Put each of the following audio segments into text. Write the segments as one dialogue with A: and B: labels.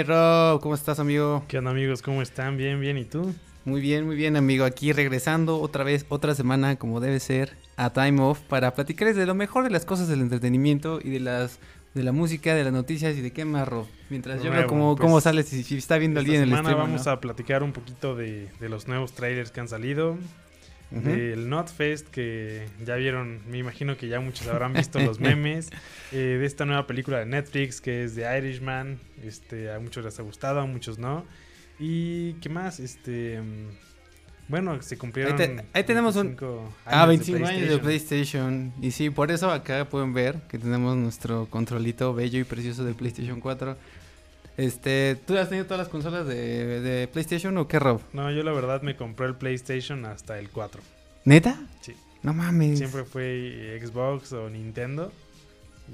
A: Hey Rob, ¿cómo estás amigo?
B: ¿Qué onda amigos? ¿Cómo están? Bien, bien, ¿y tú?
A: Muy bien, muy bien amigo, aquí regresando otra vez, otra semana como debe ser, a Time Off para platicarles de lo mejor de las cosas del entretenimiento y de las de la música, de las noticias y de qué más, Rob. Mientras yo veo cómo,
B: pues,
A: cómo sale, si, si está viendo alguien en el stream.
B: vamos a platicar un poquito de, de los nuevos trailers que han salido, del NotFest, que ya vieron, me imagino que ya muchos habrán visto los memes, eh, de esta nueva película de Netflix que es The Irishman, este, a muchos les ha gustado, a muchos no. Y qué más, este... Bueno, se cumplieron.
A: Ahí, tenemos un. ah, 25 años de PlayStation. Y sí, por eso acá pueden ver que tenemos nuestro controlito bello y precioso de PlayStation 4. Este, ¿tú has tenido todas las consolas de, PlayStation o qué, Rob?
B: No, yo la verdad me compré el PlayStation hasta el 4.
A: ¿Neta?
B: Sí.
A: No mames.
B: Siempre fue Xbox o Nintendo.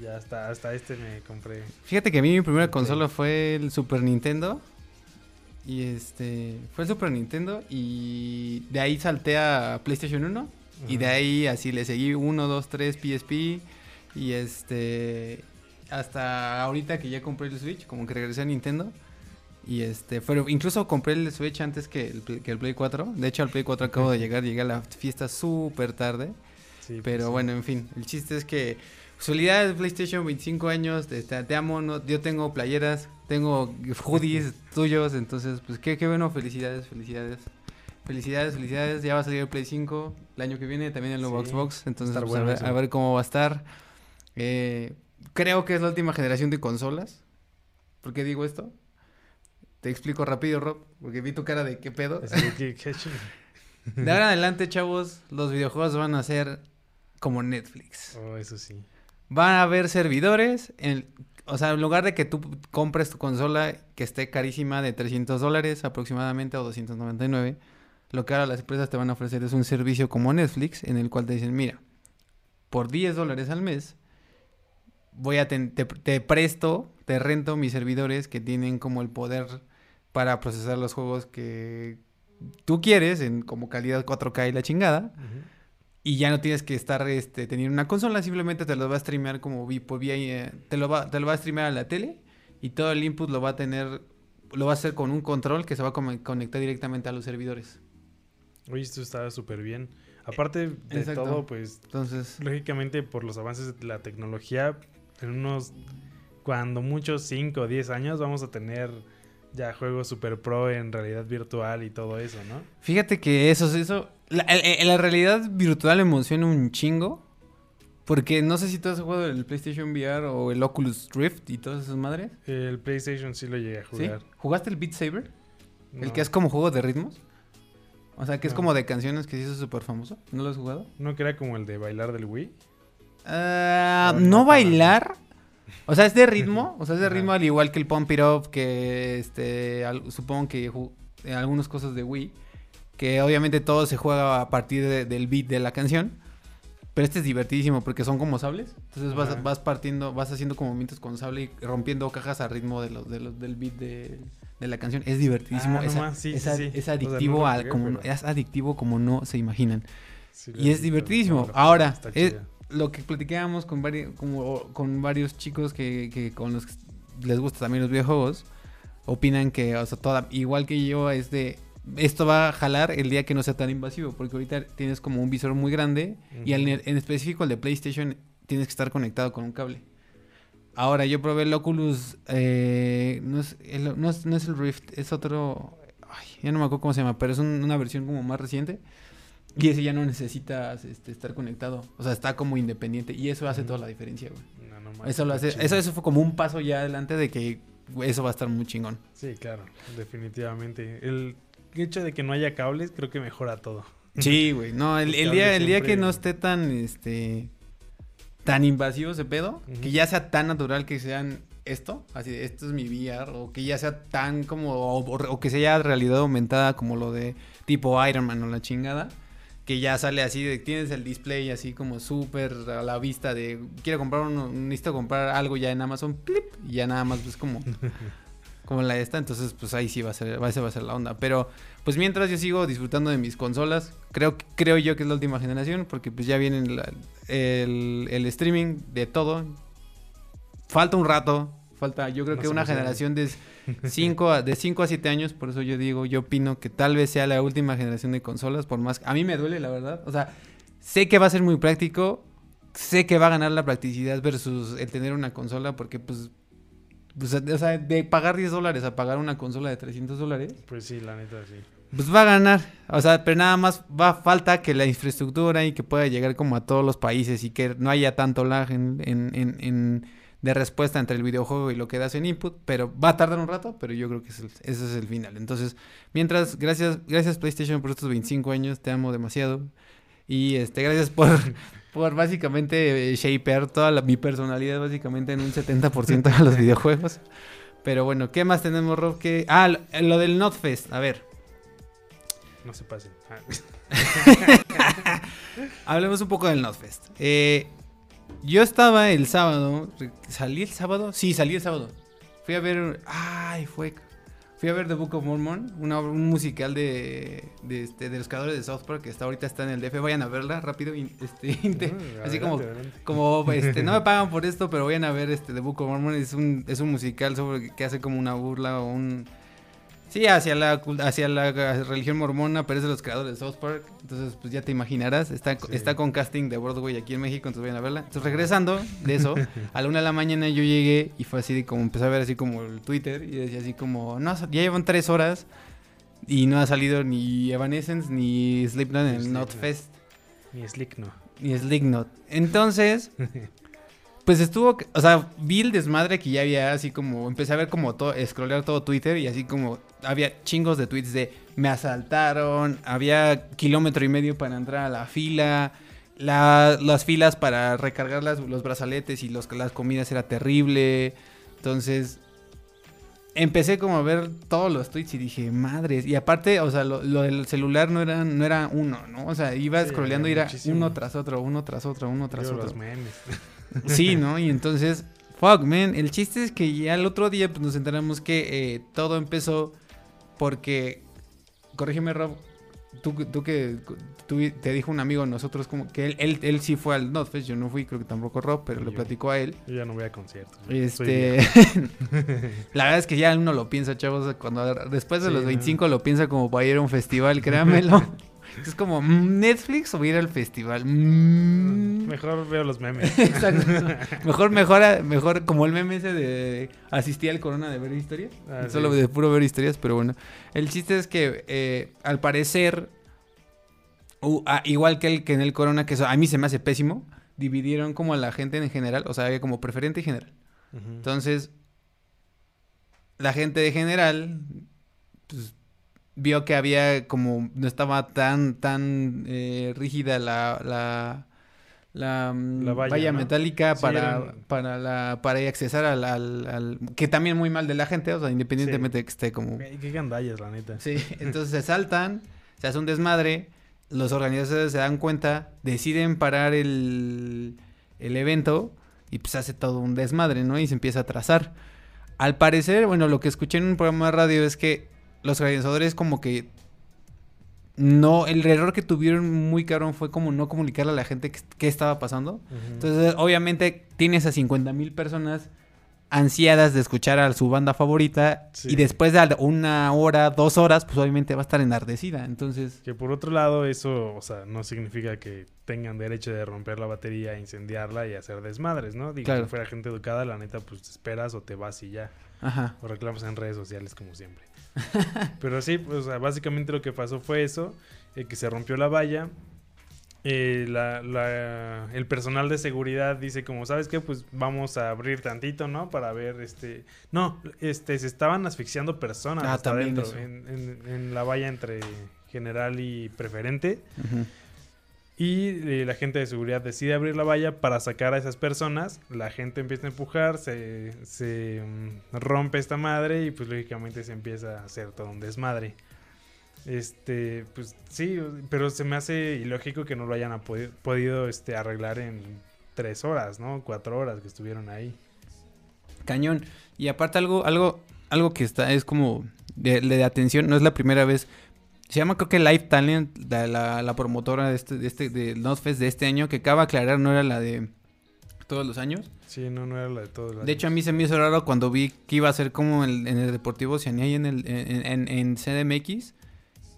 B: Ya hasta, hasta este me compré.
A: Fíjate que a mí mi primera consola fue el Super Nintendo. Y este, fue el Super Nintendo y de ahí salté a PlayStation 1. Y de ahí así le seguí 1, 2, 3 PSP. Y este, hasta ahorita que ya compré el Switch, como que regresé a Nintendo. Y este, pero incluso compré el Switch antes que el, que el Play 4. De hecho, al Play 4 acabo de llegar, llegué a la fiesta súper tarde. pero pues bueno, en fin, el chiste es que Solidaridad PlayStation 25 años, te, te amo, no, yo tengo playeras, tengo hoodies tuyos, entonces pues qué, qué bueno, felicidades, felicidades. Felicidades, felicidades, ya va a salir el Play 5 el año que viene, también el nuevo Xbox, entonces pues, a, ver, a, ver, cómo va a estar. Eh, creo que es la última generación de consolas. ¿Por qué digo esto? Te explico rápido, Rob, porque vi tu cara de qué pedo. de ahora en adelante, chavos, los videojuegos van a ser como Netflix.
B: Oh, eso sí.
A: Van a haber servidores, en, o sea, en lugar de que tú compres tu consola que esté carísima de 300 dólares aproximadamente o 299, lo que ahora las empresas te van a ofrecer es un servicio como Netflix en el cual te dicen, mira, por 10 dólares al mes voy a te, presto, te rento mis servidores que tienen como el poder para procesar los juegos que tú quieres en como calidad 4K y la chingada. Y ya no tienes que estar este, teniendo una consola, simplemente te lo va a streamear como por vía, eh, te lo va, te lo va a streamear a la tele y todo el input lo va a tener, lo va a hacer con un control que se va a conectar directamente a los servidores.
B: Oye, esto está súper bien. Aparte de todo, pues, entonces, lógicamente por los avances de la tecnología, en unos, cuando muchos 5 o 10 años, vamos a tener ya juegos super pro en realidad virtual y todo eso, ¿no?
A: Fíjate que eso, eso, la, la realidad virtual emociona un chingo. Porque no sé si tú has jugado el PlayStation VR o el Oculus Rift y todas esas madres.
B: El PlayStation sí lo llegué a jugar.
A: ¿Jugaste el Beat Saber? El que es como juego de ritmos. O sea, que es como de canciones que se hizo súper famoso. ¿No lo has jugado?
B: ¿No que era como el de bailar del Wii?
A: Ah, no, bailar. O sea, es de ritmo. O sea, es de ritmo al igual que el Pump It Up, que este, supongo que algunas cosas de Wii. Que obviamente todo se juega a partir del beat de la canción. Pero este es divertidísimo porque son como sables. Entonces vas, vas, partiendo, vas haciendo como movimientos con sable y rompiendo cajas a ritmo de los, de los, del beat de, la canción. Es divertidísimo. Ah, es, adictivo como, es adictivo como no se imaginan. y es divertidísimo. Ahora, lo que platicábamos con, varios, como, con varios chicos que, que con los que les gusta también los videojuegos, opinan que, o sea, toda, igual que yo, es de, esto va a jalar el día que no sea tan invasivo, porque ahorita tienes como un visor muy grande y en específico el de PlayStation tienes que estar conectado con un cable. Ahora, yo probé el Oculus, eh, no, es el, no, es, el Rift, es otro, ay, ya no me acuerdo cómo se llama, pero es una versión como más reciente. Y ese ya no necesitas este, estar conectado. O sea, está como independiente. Y eso hace toda la diferencia, güey. eso lo hace. Eso, eso fue como un paso ya adelante de que eso va a estar muy chingón.
B: Sí, claro, definitivamente. El hecho de que no haya cables creo que mejora todo.
A: Sí, güey. No, el, día, el día que no esté tan, este, tan invasivo ese pedo, que ya sea tan natural que sean esto, así, esto es mi VR, o que ya sea tan como, o, o que sea realidad aumentada como lo de tipo Iron Man o la chingada que ya sale así, de, tienes el display así como súper a la vista de, quiero comprar uno, necesito comprar algo ya en Amazon, plip, y ya nada más pues como, como la esta, entonces pues ahí sí va a ser, va a ser la onda, pero pues mientras yo sigo disfrutando de mis consolas, creo, creo yo que es la última generación, porque pues ya viene el, el streaming de todo, falta un rato, Falta, yo creo que una generación de 5 a, de 5 a 7 años, por eso yo digo, yo opino que tal vez sea la última generación de consolas, por más... A mí me duele, la verdad. O sea, sé que va a ser muy práctico, sé que va a ganar la practicidad versus el tener una consola, porque pues... pues, o sea, de pagar 10 dólares a pagar una consola de 300 dólares,
B: Pues sí, la neta, sí.
A: pues va a ganar. O sea, pero nada más va falta que la infraestructura y que pueda llegar como a todos los países y que no haya tanto lag en, en- en- en- de respuesta entre el videojuego y lo que das en input. Pero va a tardar un rato, pero yo creo que ese es el, ese es el final. Entonces, mientras, gracias, gracias PlayStation por estos 25 años, te amo demasiado. Y este, gracias por, por básicamente eh, shapear toda la- mi personalidad básicamente en un 70% a los videojuegos. Pero bueno, ¿qué más tenemos, Rob? ¿Qué- Ah, lo, lo del NotFest. A ver.
B: No se pasen. Ah,
A: Hablemos un poco del NotFest. Eh, yo estaba el sábado. ¿Salí el sábado? Sí, salí el sábado. Fui a ver. Ay, fue. Fui a ver The Book of Mormon, una un musical de, de, este, de los creadores de South Park que hasta ahorita está en el DF. Vayan a verla rápido. Este, así como,
B: adelante.
A: como este, no me pagan por esto, pero vayan a ver este The Book of Mormon. Es un, es un musical sobre que hace como una burla o un. Sí, hacia la, hacia la religión mormona, pero es de los creadores de South Park. Entonces, pues ya te imaginarás. Está,
B: Sí.
A: está con casting de Broadway aquí en México, entonces vayan a verla. Entonces, regresando de eso, a la una de la mañana yo llegué y fue así de como empecé a ver así como el Twitter y decía así como, no, ya llevan tres horas y no ha salido ni Evanescence ni Slipknot en el
B: Slipknot.
A: Notfest
B: Ni Slick no.
A: ni Slipknot. Entonces, pues estuvo, o sea, vi el desmadre que ya había, así como, empecé a ver como todo, scrollear todo Twitter y así como había chingos de tweets de me asaltaron, había kilómetro y medio para entrar a la fila, la- las filas para recargar las- los brazaletes y los, las comidas era terrible. Entonces, empecé como a ver todos los tweets y dije, madres. Y aparte, o sea, lo, lo del celular no era, no era uno, ¿no? O sea, iba
B: Sí,
A: scrolleando y
B: era muchísimo.
A: uno tras otro, uno tras otro, uno tras
B: Digo,
A: otro.
B: los memes.
A: Sí, ¿no? Y entonces, fuck, man. El chiste es que ya el otro día pues, nos enteramos que eh, todo empezó porque, corrígeme, Rob, tú, tú que tú- te dijo un amigo de nosotros como que él, él, él sí fue al Notfest, yo no fui, creo que tampoco Rob, pero lo platicó a él.
B: Yo ya no voy a conciertos.
A: Este, la verdad es que ya uno lo piensa, chavos, cuando después de
B: Sí,
A: los
B: no.
A: 25 lo piensa como para ir a un festival, créanmelo. es como mm, Netflix o ir al festival. Mm.
B: Mejor veo los memes.
A: Exacto. Mejor, mejor, mejor, como el meme ese de asistí al corona de ver historias.
B: Ah,
A: Solo
B: sí.
A: de puro ver historias, pero bueno. El chiste es que eh, al parecer, ah, igual que el que en el corona, que eso a mí se me hace pésimo, dividieron como a la gente en general, o sea, como preferente y general. Entonces, la gente de general, pues, vio que había como, no estaba tan, tan eh, rígida la, la, la, mm,
B: La valla, ¿no?
A: metálica
B: Sí,
A: para,
B: eran-
A: para, la, para accesar al, al, al- que también muy mal de la gente, o sea, independientemente de que esté como...
B: Qué gandallas, la neta.
A: Sí, entonces se saltan, se hace un desmadre, los organizadores se dan cuenta, deciden parar el, el evento y pues hace todo un desmadre, ¿no? Y se empieza a trazar. Al parecer, bueno, lo que escuché en un programa de radio es que los organizadores como que no, el error que tuvieron muy cabrón fue como no comunicarle a la gente qué, estaba pasando. Entonces, obviamente, tienes a 50 mil personas ansiadas de escuchar a su banda favorita
B: Sí.
A: y después de una hora, dos horas, pues obviamente va a estar enardecida. Entonces,
B: Que por otro lado, eso, o sea, no significa que tengan derecho de romper la batería, incendiarla y hacer desmadres, ¿no? Digo,
A: Claro.
B: si fuera gente educada, la neta, pues te esperas o te vas y ya.
A: ajá.
B: O reclamas en redes sociales, como siempre. Pero sí, pues, o sea, básicamente lo que pasó fue eso, eh, que se rompió la valla. Eh, la- la- el personal de seguridad dice como, ¿sabes qué? Pues vamos a abrir tantito, ¿no? Para ver, este... No, este, se estaban asfixiando personas
A: Ah,
B: hasta
A: también
B: en, en- en la valla entre general y preferente.
A: ujú.
B: Y eh, la gente de seguridad decide abrir la valla para sacar a esas personas. La gente empieza a empujar, se, se, mm, rompe esta madre y pues lógicamente se empieza a hacer todo un desmadre. Este, pues sí, pero se me hace ilógico que no lo hayan podido este, arreglar en tres horas, ¿no? Cuatro horas que estuvieron ahí.
A: Cañón. Y aparte algo, algo, algo que está, es como de atención, no es la primera vez. Se llama creo que Live Talent, la, la, la promotora de este, de este, del Notfest de este año, que acaba de aclarar, no era la de todos los años.
B: Sí, no, no era la de todos los
A: De hecho, a mí se me hizo raro cuando vi que iba a ser como en, en el Deportivo Oceanía y en, el, en, en, en CDMX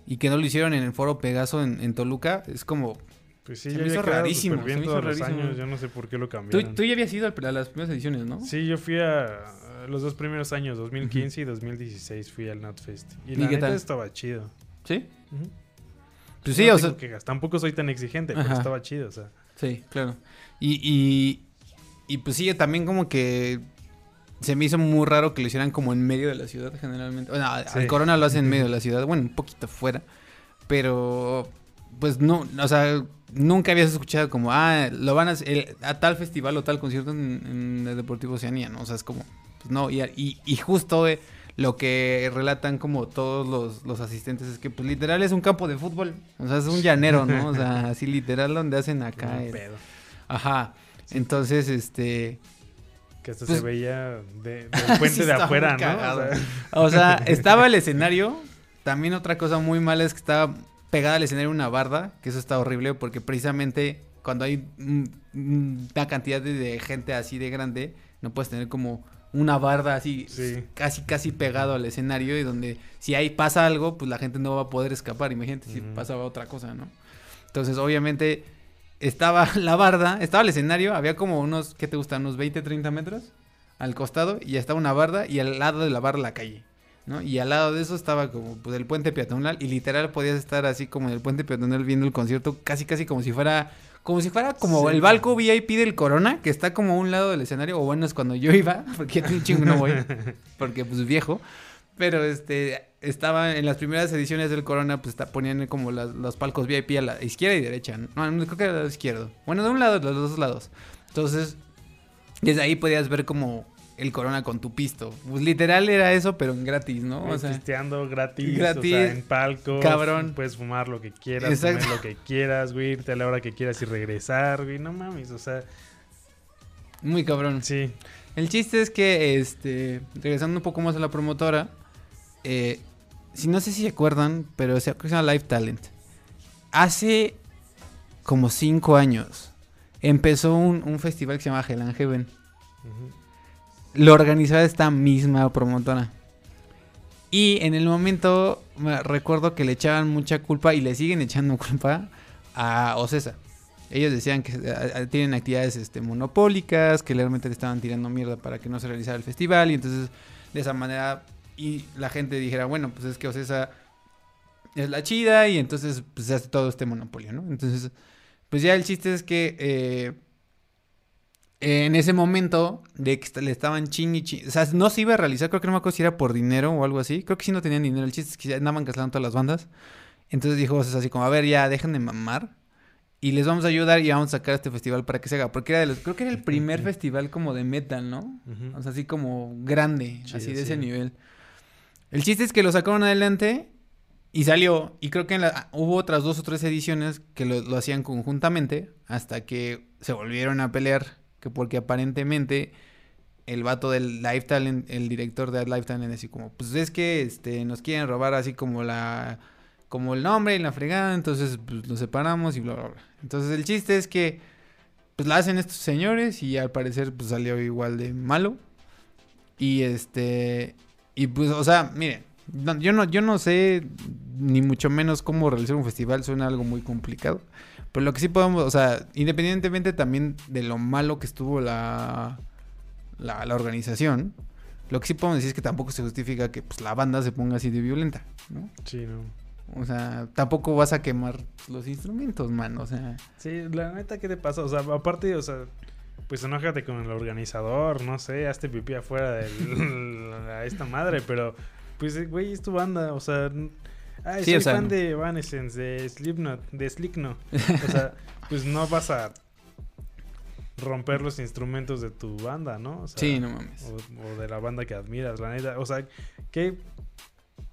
A: y que no lo hicieron en el Foro Pegaso en, en Toluca. Es como...
B: Pues sí,
A: se
B: ya
A: me hizo rarísimo, se me hizo
B: todos los
A: rarísimo.
B: años, yo no sé por qué lo
A: Tú,
B: cambiaron.
A: tú ya habías ido a las primeras ediciones, ¿no?
B: Sí, yo fui a los dos primeros años, 2015 y 2016 fui al NotFest. Y
A: ¿Y
B: la neta estaba chido.
A: ¿Sí? Pues sí,
B: No
A: o sea...
B: Tampoco soy tan exigente, pero estaba chido, o sea.
A: Sí, claro. Y, y, y pues sí, también como que se me hizo muy raro que lo hicieran como en medio de la ciudad generalmente. Bueno,
B: Sí.
A: al Corona lo hacen en medio de la ciudad, bueno, un poquito fuera. Pero, pues no, o sea, nunca habías escuchado como, ah, lo van a hacer a tal festival o tal concierto en, en el Deportivo Oceanía, ¿no? O sea, es como, pues no, y, y, y justo eh, lo que relatan como todos los, los asistentes es que, pues literal es un campo de fútbol. O sea, es un llanero, ¿no? O sea, así literal donde hacen acá.
B: un
A: el-
B: pedo.
A: Ajá. Entonces, este.
B: Que hasta
A: Pues-
B: se veía de- del puente
A: Sí,
B: de afuera, ¿no? O sea,
A: O sea, estaba el escenario. También otra cosa muy mala es que estaba pegada al escenario una barda. Que eso está horrible porque precisamente cuando hay una cantidad de, de gente así de grande, no puedes tener como una barda así
B: Sí.
A: casi casi pegado al escenario y donde si ahí pasa algo, pues la gente no va a poder escapar. Imagínate si pasaba otra cosa, ¿no? Entonces, obviamente, estaba la barda, estaba el escenario, había como unos, ¿qué te gusta? Unos 20, 30 metros al costado y estaba una barda y al lado de la barda la calle, ¿no? Y al lado de eso estaba como pues el puente peatonal y literal podías estar así como en el puente peatonal viendo el concierto casi casi como si fuera como si fuera como
B: Sí.
A: el balco VIP del Corona, que está como a un lado del escenario, o bueno, es cuando yo iba, porque un chingo no voy, porque pues viejo, pero este estaba en las primeras ediciones del Corona, pues está, ponían como las- los palcos VIP a la izquierda y derecha, no, no, creo que era al lado izquierdo, bueno, de un lado, de los dos lados, entonces desde ahí podías ver como el Corona con tu pisto, pues literal era eso, pero en gratis, ¿no? O sea,
B: pisteando gratis,
A: gratis,
B: o sea, en palco,
A: cabrón.
B: puedes fumar lo que quieras,
A: Exacto.
B: comer lo que quieras, güey, irte a la hora que quieras y regresar, güey, no mames, o sea,
A: muy cabrón.
B: sí,
A: El chiste es que, este, regresando un poco más a la promotora, eh, si no sé si se acuerdan, pero se, llama Live Talent. Hace como cinco años empezó un, un festival que se llama Hell and Heaven.
B: ujú,
A: Lo organizaba esta misma promotora. Y en el momento me recuerdo que le echaban mucha culpa y le siguen echando culpa a Ocesa. Ellos decían que eh, eh, tienen actividades este, monopólicas, que realmente le estaban tirando mierda para que no se realizara el festival y entonces de esa manera y la gente dijera, bueno, pues es que Ocesa es la chida y entonces pues se hace todo este monopolio, ¿no? Entonces, pues ya el chiste es que eh, en ese momento de que le estaban chin y chin, o sea, no se iba a realizar, creo que no me acuerdo si era por dinero o algo así, creo que sí no tenían dinero, el chiste es que andaban cancelando todas las bandas, entonces dijo Ocesa así como, a ver, ya dejen de mamar y les vamos a ayudar y vamos a sacar este festival para que se haga, porque era de los, creo que era el primer festival como de metal, ¿no? O sea, así como grande,
B: Chido,
A: así de
B: sí.
A: ese nivel. El chiste es que lo sacaron adelante y salió. Y creo que en la- hubo otras dos o tres ediciones que lo, lo hacían conjuntamente hasta que se volvieron a pelear. Que porque aparentemente el vato del Live Talent, el director de Live Talent, así como, pues es que este, nos quieren robar así como la como el nombre y la fregada, entonces pues los separamos y bla bla bla. Entonces el chiste es que pues la hacen estos señores y al parecer pues salió igual de malo. Y este y pues o sea, miren, yo no yo no sé ni mucho menos cómo realizar un festival, suena algo muy complicado. Pero lo que sí podemos, o sea, independientemente también de lo malo que estuvo la la, la organización, lo que sí podemos decir es que tampoco se justifica que pues la banda se ponga así de violenta, ¿no?
B: Sí, no.
A: O sea, tampoco vas a quemar los instrumentos, man. O sea,
B: Sí, la neta, ¿qué te pasa? O sea, aparte, o sea, pues enójate con el organizador, no sé, hazte pipí afuera de esta madre, pero pues, güey, es tu banda, o sea, ay,
A: Sí,
B: soy
A: o sea,
B: fan
A: no.
B: de Evanescence, de Slipknot, de Slickno. O sea, pues no vas a romper los instrumentos de tu banda, ¿no? O sea,
A: sí, no mames.
B: o, o de la banda que admiras, la neta. O sea, ¿qué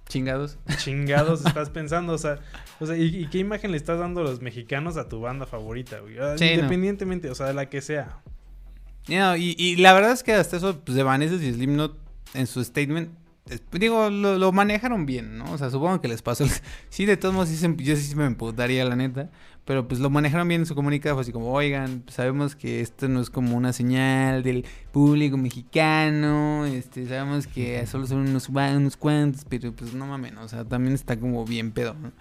A: Chingados.
B: chingados estás pensando? O sea, o sea ¿y, y qué imagen le estás dando a los mexicanos a tu banda favorita, güey? Ah,
A: Sí, no.
B: Independientemente, o sea, de la que sea.
A: No, y, y la verdad es que hasta eso, pues, de Vanessa y Slipknot en su statement digo, lo, lo manejaron bien, ¿no? O sea, supongo que les pasó. el- Sí, de todos modos, sí se- yo sí me emputaría, la neta. Pero pues lo manejaron bien en su comunicado. Fue así como, oigan, sabemos que esto no es como una señal del público mexicano. Este, sabemos que solo son unos, unos cuantos, pero pues no mames, o sea, también está como bien pedo, ¿no?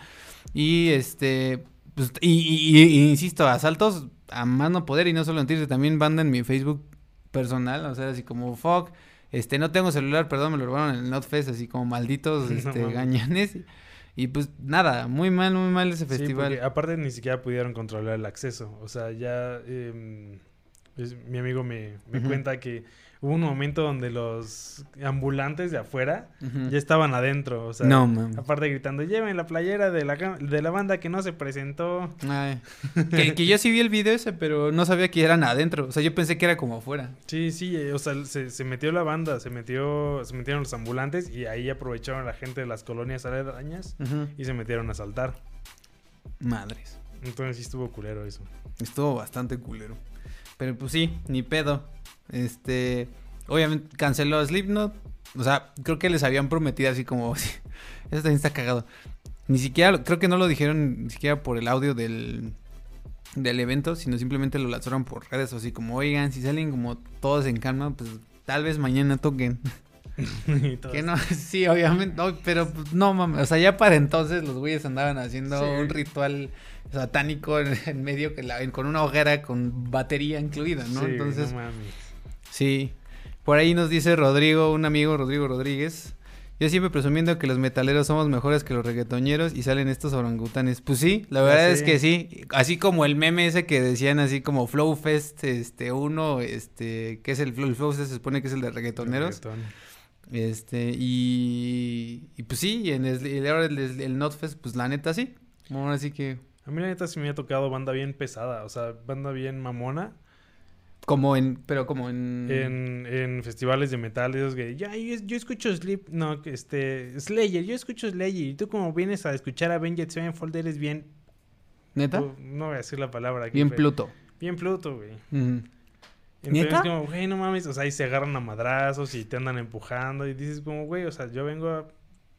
A: Y este, pues, y, y- y- y insisto, asaltos a más no poder y no solo en Twitter, también banda en mi Facebook personal, o sea, así como fuck, este, no tengo celular, perdón, me lo robaron en el NotFest, así como malditos, este, gañanes. Y pues nada, muy mal, muy mal ese
B: Sí,
A: festival.
B: porque aparte ni siquiera pudieron controlar el acceso. O sea, ya em, es- mi amigo me, me cuenta que hubo un momento donde los ambulantes de afuera ya estaban adentro. O sea,
A: no,
B: aparte gritando, lleven la playera de la, de la banda que no se presentó.
A: Ay, que, que yo sí vi el video ese, pero no sabía que eran adentro. O sea, yo pensé que era como afuera.
B: Sí, sí, eh, o sea, se, se metió la banda, se metió, se metieron los ambulantes y ahí aprovecharon la gente de las colonias aledañas y se metieron a asaltar.
A: Madres.
B: Entonces sí estuvo culero eso.
A: Estuvo bastante culero. Pero pues sí, ni pedo. Este, obviamente canceló Slipknot. O sea, creo que les habían prometido así como, eso también está cagado. Ni siquiera, creo que no lo dijeron ni siquiera por el audio del, del evento, sino simplemente lo lanzaron por redes, así como, oigan, si salen como todos en calma, pues tal vez mañana toquen. Que no, sí, obviamente, no, pero pues, no mames, o sea, ya para entonces los güeyes andaban haciendo
B: Sí.
A: un ritual satánico en, en medio que la, en- con una hoguera con batería incluida, ¿no?
B: Sí,
A: entonces,
B: no mames.
A: sí. Por ahí nos dice Rodrigo, un amigo Rodrigo Rodríguez. Yo siempre presumiendo que los metaleros somos mejores que los reggaetoneros y salen estos orangutanes. Pues sí, la
B: Ya
A: verdad es que sí. Así como el meme ese que decían así como Flow Fest, este, uno, este, que es el Flow, el Flow Fest se supone que es el de reggaetoneros.
B: Reggaetón.
A: Este, y, y pues sí, y en el, el, el, el Notfest, pues la neta sí. Ahora sí que,
B: A mí la neta sí me ha tocado banda bien pesada, o sea, banda bien mamona
A: como en, pero como en...
B: en, en festivales de metal, esos que, ya, yo, yo escucho Sleep, no, este, Slayer, yo escucho Slayer, y tú como vienes a escuchar Avenged Sevenfold eres bien,
A: ¿Neta?
B: no voy a decir la palabra aquí,
A: Bien Pluto.
B: bien Pluto, güey. Entonces
A: ¿Neta?
B: como, güey, no mames, o sea, ahí se agarran a madrazos y te andan empujando y dices como, güey, o sea, yo vengo a...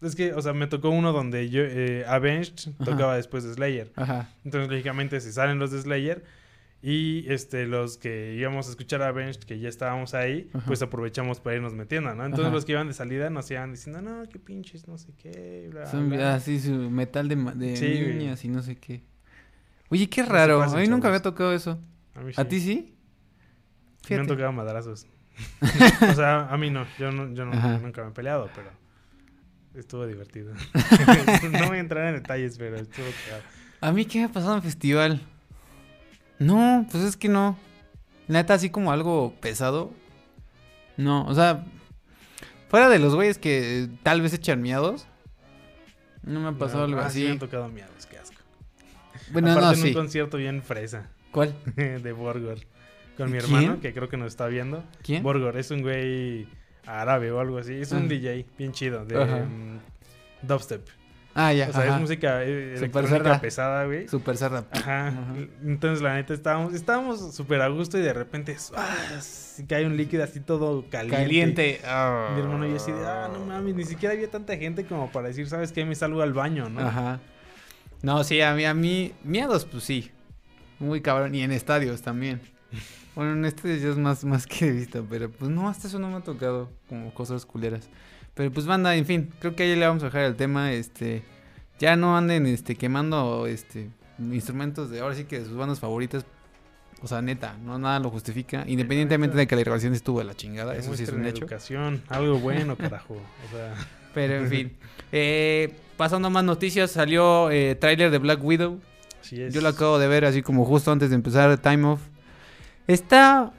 B: Es que, o sea, me tocó uno donde yo, eh, Avenged
A: Ajá.
B: tocaba después de Slayer.
A: Ajá.
B: Entonces, lógicamente, se salen los de Slayer y este, los que íbamos a escuchar a Avenged, que ya estábamos ahí,
A: Ajá.
B: pues aprovechamos para irnos metiendo, ¿no? Entonces,
A: Ajá.
B: los que iban de salida nos iban diciendo, no, qué pinches, no sé qué, bla,
A: Son
B: bla".
A: así su metal de, de
B: Sí,
A: niñas y no sé qué. Oye, qué
B: No
A: raro. a mí nunca
B: chavos.
A: había tocado eso.
B: A, mí
A: ¿A ti sí?
B: Me han tocado madrazos. o sea, a mí no, yo, no, yo no- nunca me he peleado, pero estuvo divertido. no voy a entrar en detalles, pero estuvo cagado.
A: ¿A mí qué me ha pasado en festival? No, pues es que no. Neta, así como algo pesado. No, o sea, fuera de los güeyes que eh, tal vez echan miados. No me ha pasado
B: No,
A: algo
B: ah, sí
A: así.
B: me han tocado miados, qué asco.
A: bueno,
B: Aparte
A: no,
B: en
A: sí.
B: un concierto bien fresa
A: ¿Cuál?
B: de Borgor. Con mi
A: ¿Quién?
B: hermano, que creo que nos está viendo.
A: ¿Quién?
B: Borgor es un güey árabe o algo así. Es un
A: Ah.
B: DJ bien chido de mm, dubstep.
A: Ah, ya.
B: O sea,
A: ajá.
B: es música eh,
A: Super
B: electrónica pesada, güey.
A: Super cerda.
B: Ajá.
A: Ajá.
B: Entonces, la neta, estábamos estábamos súper a gusto y de repente ¡ah! cae un líquido así todo caliente.
A: Caliente.
B: Mi hermano y yo así de, ah, no mames, ni siquiera había tanta gente como para decir, ¿sabes qué? Me salgo al baño, ¿no?
A: Ajá. No, sí, a mí, a mí, miedos, pues sí. Muy cabrón. Y en estadios también. Bueno, en estadios ya es más, más que de vista, pero pues no, hasta eso no me ha tocado como cosas culeras. Pero pues banda, en fin, creo que ahí le vamos a dejar el tema, este, ya no anden, este, quemando, este, instrumentos de, ahora sí que de sus bandas favoritas. O sea, neta, no nada lo justifica, independientemente de que la grabación estuvo de la chingada, eso sí es un hecho.
B: educación, algo bueno, carajo. O sea,
A: Pero en fin, eh, pasando a más noticias, salió eh, tráiler de Black Widow.
B: así es.
A: Yo lo acabo de ver así como justo antes de empezar Time Off. Está...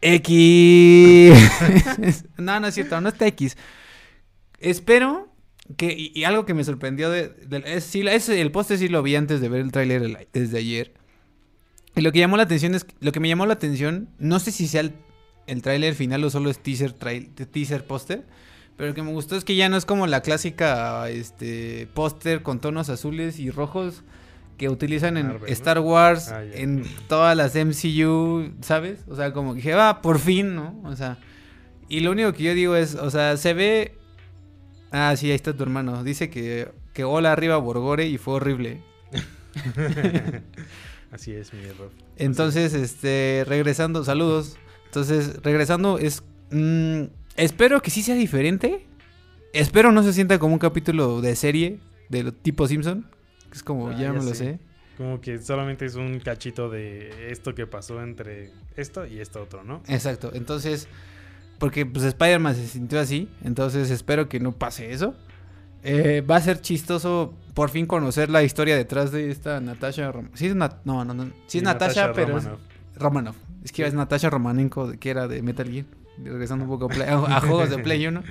A: X. no, no es cierto, no está X. Espero que... Y, y algo que me sorprendió de... de- es, sí, es- el poste sí lo vi antes de ver el tráiler desde ayer. Y lo que llamó la atención es... Lo que me llamó la atención, no sé si sea el, el tráiler final o solo es teaser, trail, teaser póster. Pero lo que me gustó es que ya no es como la clásica este póster con tonos azules y rojos que utilizan en. Star Wars,
B: Ah,
A: en todas las MCU, ¿sabes? O sea, como que dije, va, por fin, ¿no? O sea, Y lo único que yo digo es, o sea, se ve... Ah, sí, ahí está tu hermano. Dice que, que hola arriba Borgore y fue horrible.
B: Así es, mi error.
A: Entonces, este, regresando, saludos. Entonces, regresando, es... mm, espero que sí sea diferente. Espero no se sienta como un capítulo de serie, de tipo Simpson. Es como,
B: Ah,
A: ya
B: ya
A: me lo
B: sé. Como que solamente es un cachito de esto que pasó entre esto y esto otro, ¿no?
A: Exacto. Entonces, porque pues Spider-Man se sintió así. Entonces espero que no pase eso. Eh, va a ser chistoso por fin conocer la historia detrás de esta Natasha. Rom- sí es Nat- no, no, no. Sí es
B: Y
A: Natasha, pero es
B: Romanoff.
A: Romanoff. Es que es Natasha Romanenko, que era de Metal Gear. Regresando un poco a, a juegos de Play 1.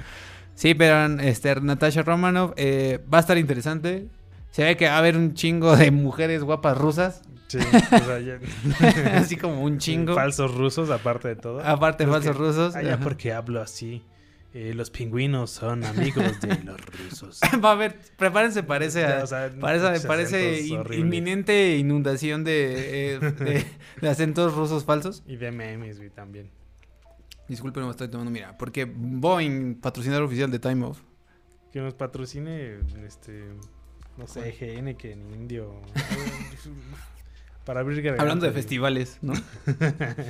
A: Sí, pero este, Natasha Romanoff eh, va a estar interesante. Se ve que va a haber un chingo de mujeres guapas rusas.
B: Sí, o sea, ya-
A: así como un chingo.
B: Falsos rusos, aparte de todo.
A: Aparte,
B: Es
A: falsos
B: que-
A: rusos.
B: Ah, ya porque hablo así. Eh, los pingüinos son amigos de los rusos.
A: Va a haber, prepárense, parece a,
B: o sea,
A: parece, in- inminente inundación de, eh, de, de acentos rusos falsos.
B: Y de memes, güey, también.
A: Disculpen, me estoy tomando, mira, porque Boeing, patrocinador oficial de Time Off.
B: Que nos patrocine, este, no sé, GN, que en indio. para abrir garganta,
A: Hablando de festivales, ¿no?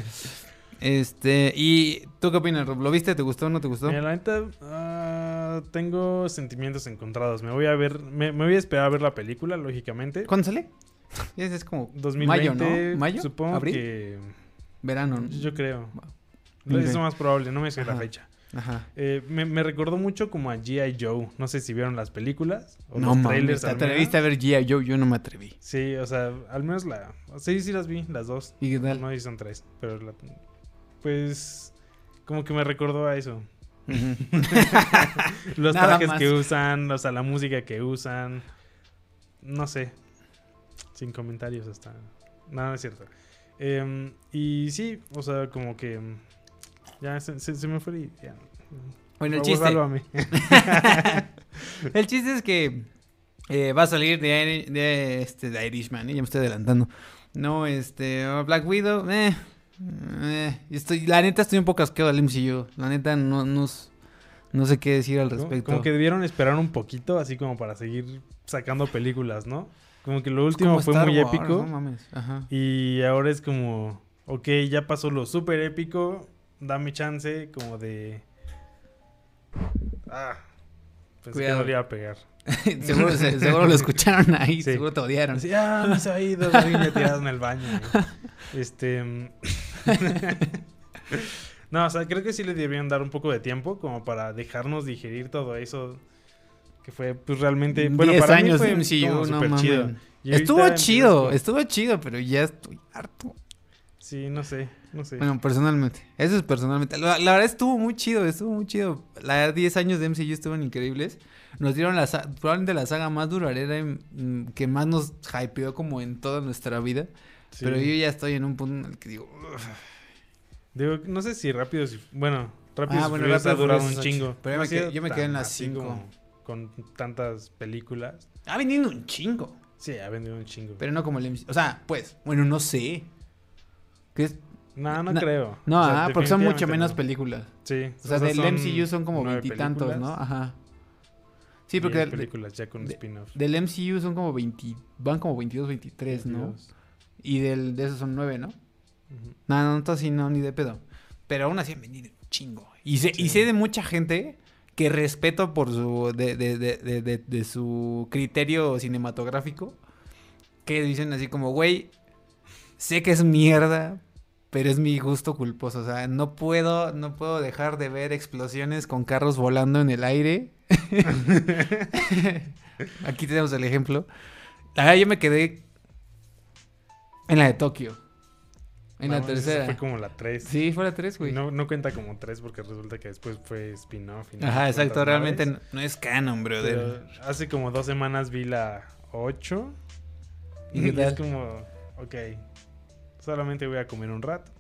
A: este, ¿y tú qué opinas, Rob? ¿Lo viste? ¿Te gustó o no te gustó?
B: Mira, la neta, ah, tengo sentimientos encontrados. Me voy a ver, me, me voy a esperar a ver la película, lógicamente.
A: ¿Cuándo sale? Es, es como
B: 2020,
A: mayo, ¿no? ¿Mayo?
B: Supongo
A: ¿Abril?
B: que.
A: verano. ¿no?
B: Yo creo. Es lo más probable, no me sé la
A: Ajá.
B: fecha.
A: Ajá.
B: Eh, me, me recordó mucho como a G.I. Joe. No sé si vieron las películas o
A: No
B: los trailers.
A: ¿te atreviste a ver G.I. Joe? Yo no me atreví.
B: Sí, o sea, al menos la. Sí, sí las vi, las dos.
A: ¿Y qué tal?
B: No si son tres, pero la- pues. Como que me recordó a eso. Los
A: Nada
B: trajes
A: más.
B: que usan, o sea, la música que usan. No sé. Sin comentarios hasta. Nada, no es cierto. Em, y sí, o sea, como que. Ya se, se- se me fue. y ya.
A: Bueno, el chiste.
B: sálvame.
A: el chiste es que eh, va a salir de, este, de Irishman, ¿eh? ya me estoy adelantando. No, este, Black Widow, eh, eh, estoy, la neta estoy un poco asqueado del MCU. La neta no, no, no sé qué decir al respecto.
B: Como que debieron esperar un poquito, así como para seguir sacando películas, ¿no? Como que lo último fue
A: Star
B: muy
A: Wars,
B: épico.
A: No mames, ajá.
B: Y ahora es como, ok, ya pasó lo súper épico, dame chance como de... Ah, pensé
A: Cuidado.
B: que no le iba a pegar.
A: seguro, se- seguro lo escucharon ahí,
B: Sí.
A: seguro te odiaron.
B: Así, ah, mis oídos, me tirado en el baño. güey". Este... mm, no, o sea, creo que sí le deberían dar un poco de tiempo como para dejarnos digerir todo eso que fue pues realmente... Bueno,
A: 10
B: para mí
A: años
B: fue
A: MCU,
B: como
A: no
B: súper
A: mames.
B: chido.
A: Estuvo chido, estuvo chido, pero ya estoy harto.
B: Sí, no sé, no sé.
A: Bueno, personalmente. Eso es personalmente. La, la verdad estuvo muy chido, estuvo muy chido. La verdad, 10 años de MCU estuvieron increíbles. Nos dieron la probablemente la saga más duradera y, mm, que más nos hypeó como en toda nuestra vida.
B: Sí.
A: Pero yo ya estoy en un punto en el que digo...
B: Digo, no sé si rápido, si, bueno, rápido
A: Ah,
B: y
A: bueno,
B: ha durado un chingo.
A: Pero yo
B: No
A: me quedé- yo me quedé en las
B: así
A: cinco.
B: como Con tantas películas.
A: Ha venido un chingo.
B: Sí, ha vendido un chingo.
A: Pero no como el MCU. O sea, pues, bueno, no sé. ¿Qué
B: no, no creo.
A: No,
B: O sea,
A: ah, porque son mucho menos
B: no.
A: películas.
B: Sí.
A: O sea, del MCU son como
B: nueve
A: veintitantos, ¿no? Ajá. Sí, porque del,
B: películas ya con
A: de-
B: spin-off.
A: del MCU son como 20... Van como 22, 23, ¿no?
B: 22.
A: Y del, de esos son 9, ¿no?
B: Ujú.
A: No, no, no, así no, ni de pedo. Pero aún así han vendido un chingo. Y sé, y sé de mucha gente que respeto por su... De, de, de, de, de- de su criterio cinematográfico. Que dicen así como, güey, sé que es mierda, pero es mi gusto culposo. O sea, no puedo, no puedo dejar de ver explosiones con carros volando en el aire. Aquí tenemos el ejemplo. Verdad, yo me quedé en la de Tokio. En la
B: No,
A: tercera.
B: Fue como la 3.
A: Sí, fue la 3, güey.
B: No, no cuenta como 3 porque resulta que después fue spin-off. no
A: Ajá, exacto. Realmente no, no es canon, brother.
B: Pero hace como dos semanas vi la 8.
A: ¿Y
B: Y, es como, ok, solamente voy a comer un rato.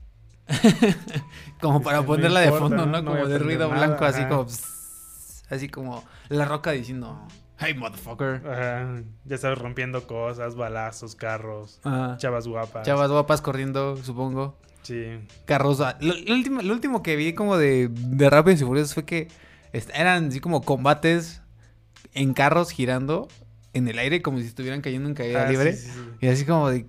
A: Como para
B: no
A: ponerla de fondo,
B: ¿no?
A: Como de ruido
B: nada,
A: blanco, así como... pss, así como la roca diciendo... Hey, motherfucker.
B: Ajá, ya sabes, rompiendo cosas, balazos, carros,
A: Ajá.
B: chavas guapas.
A: Chavas guapas corriendo, supongo.
B: Sí.
A: Carros. ah, Lo, lo último, lo último que vi como de, de Rápidos y Furiosos fue que eran así como combates en carros girando en el aire como si estuvieran cayendo en caída
B: Ah,
A: libre.
B: sí, sí, sí.
A: Y así como de,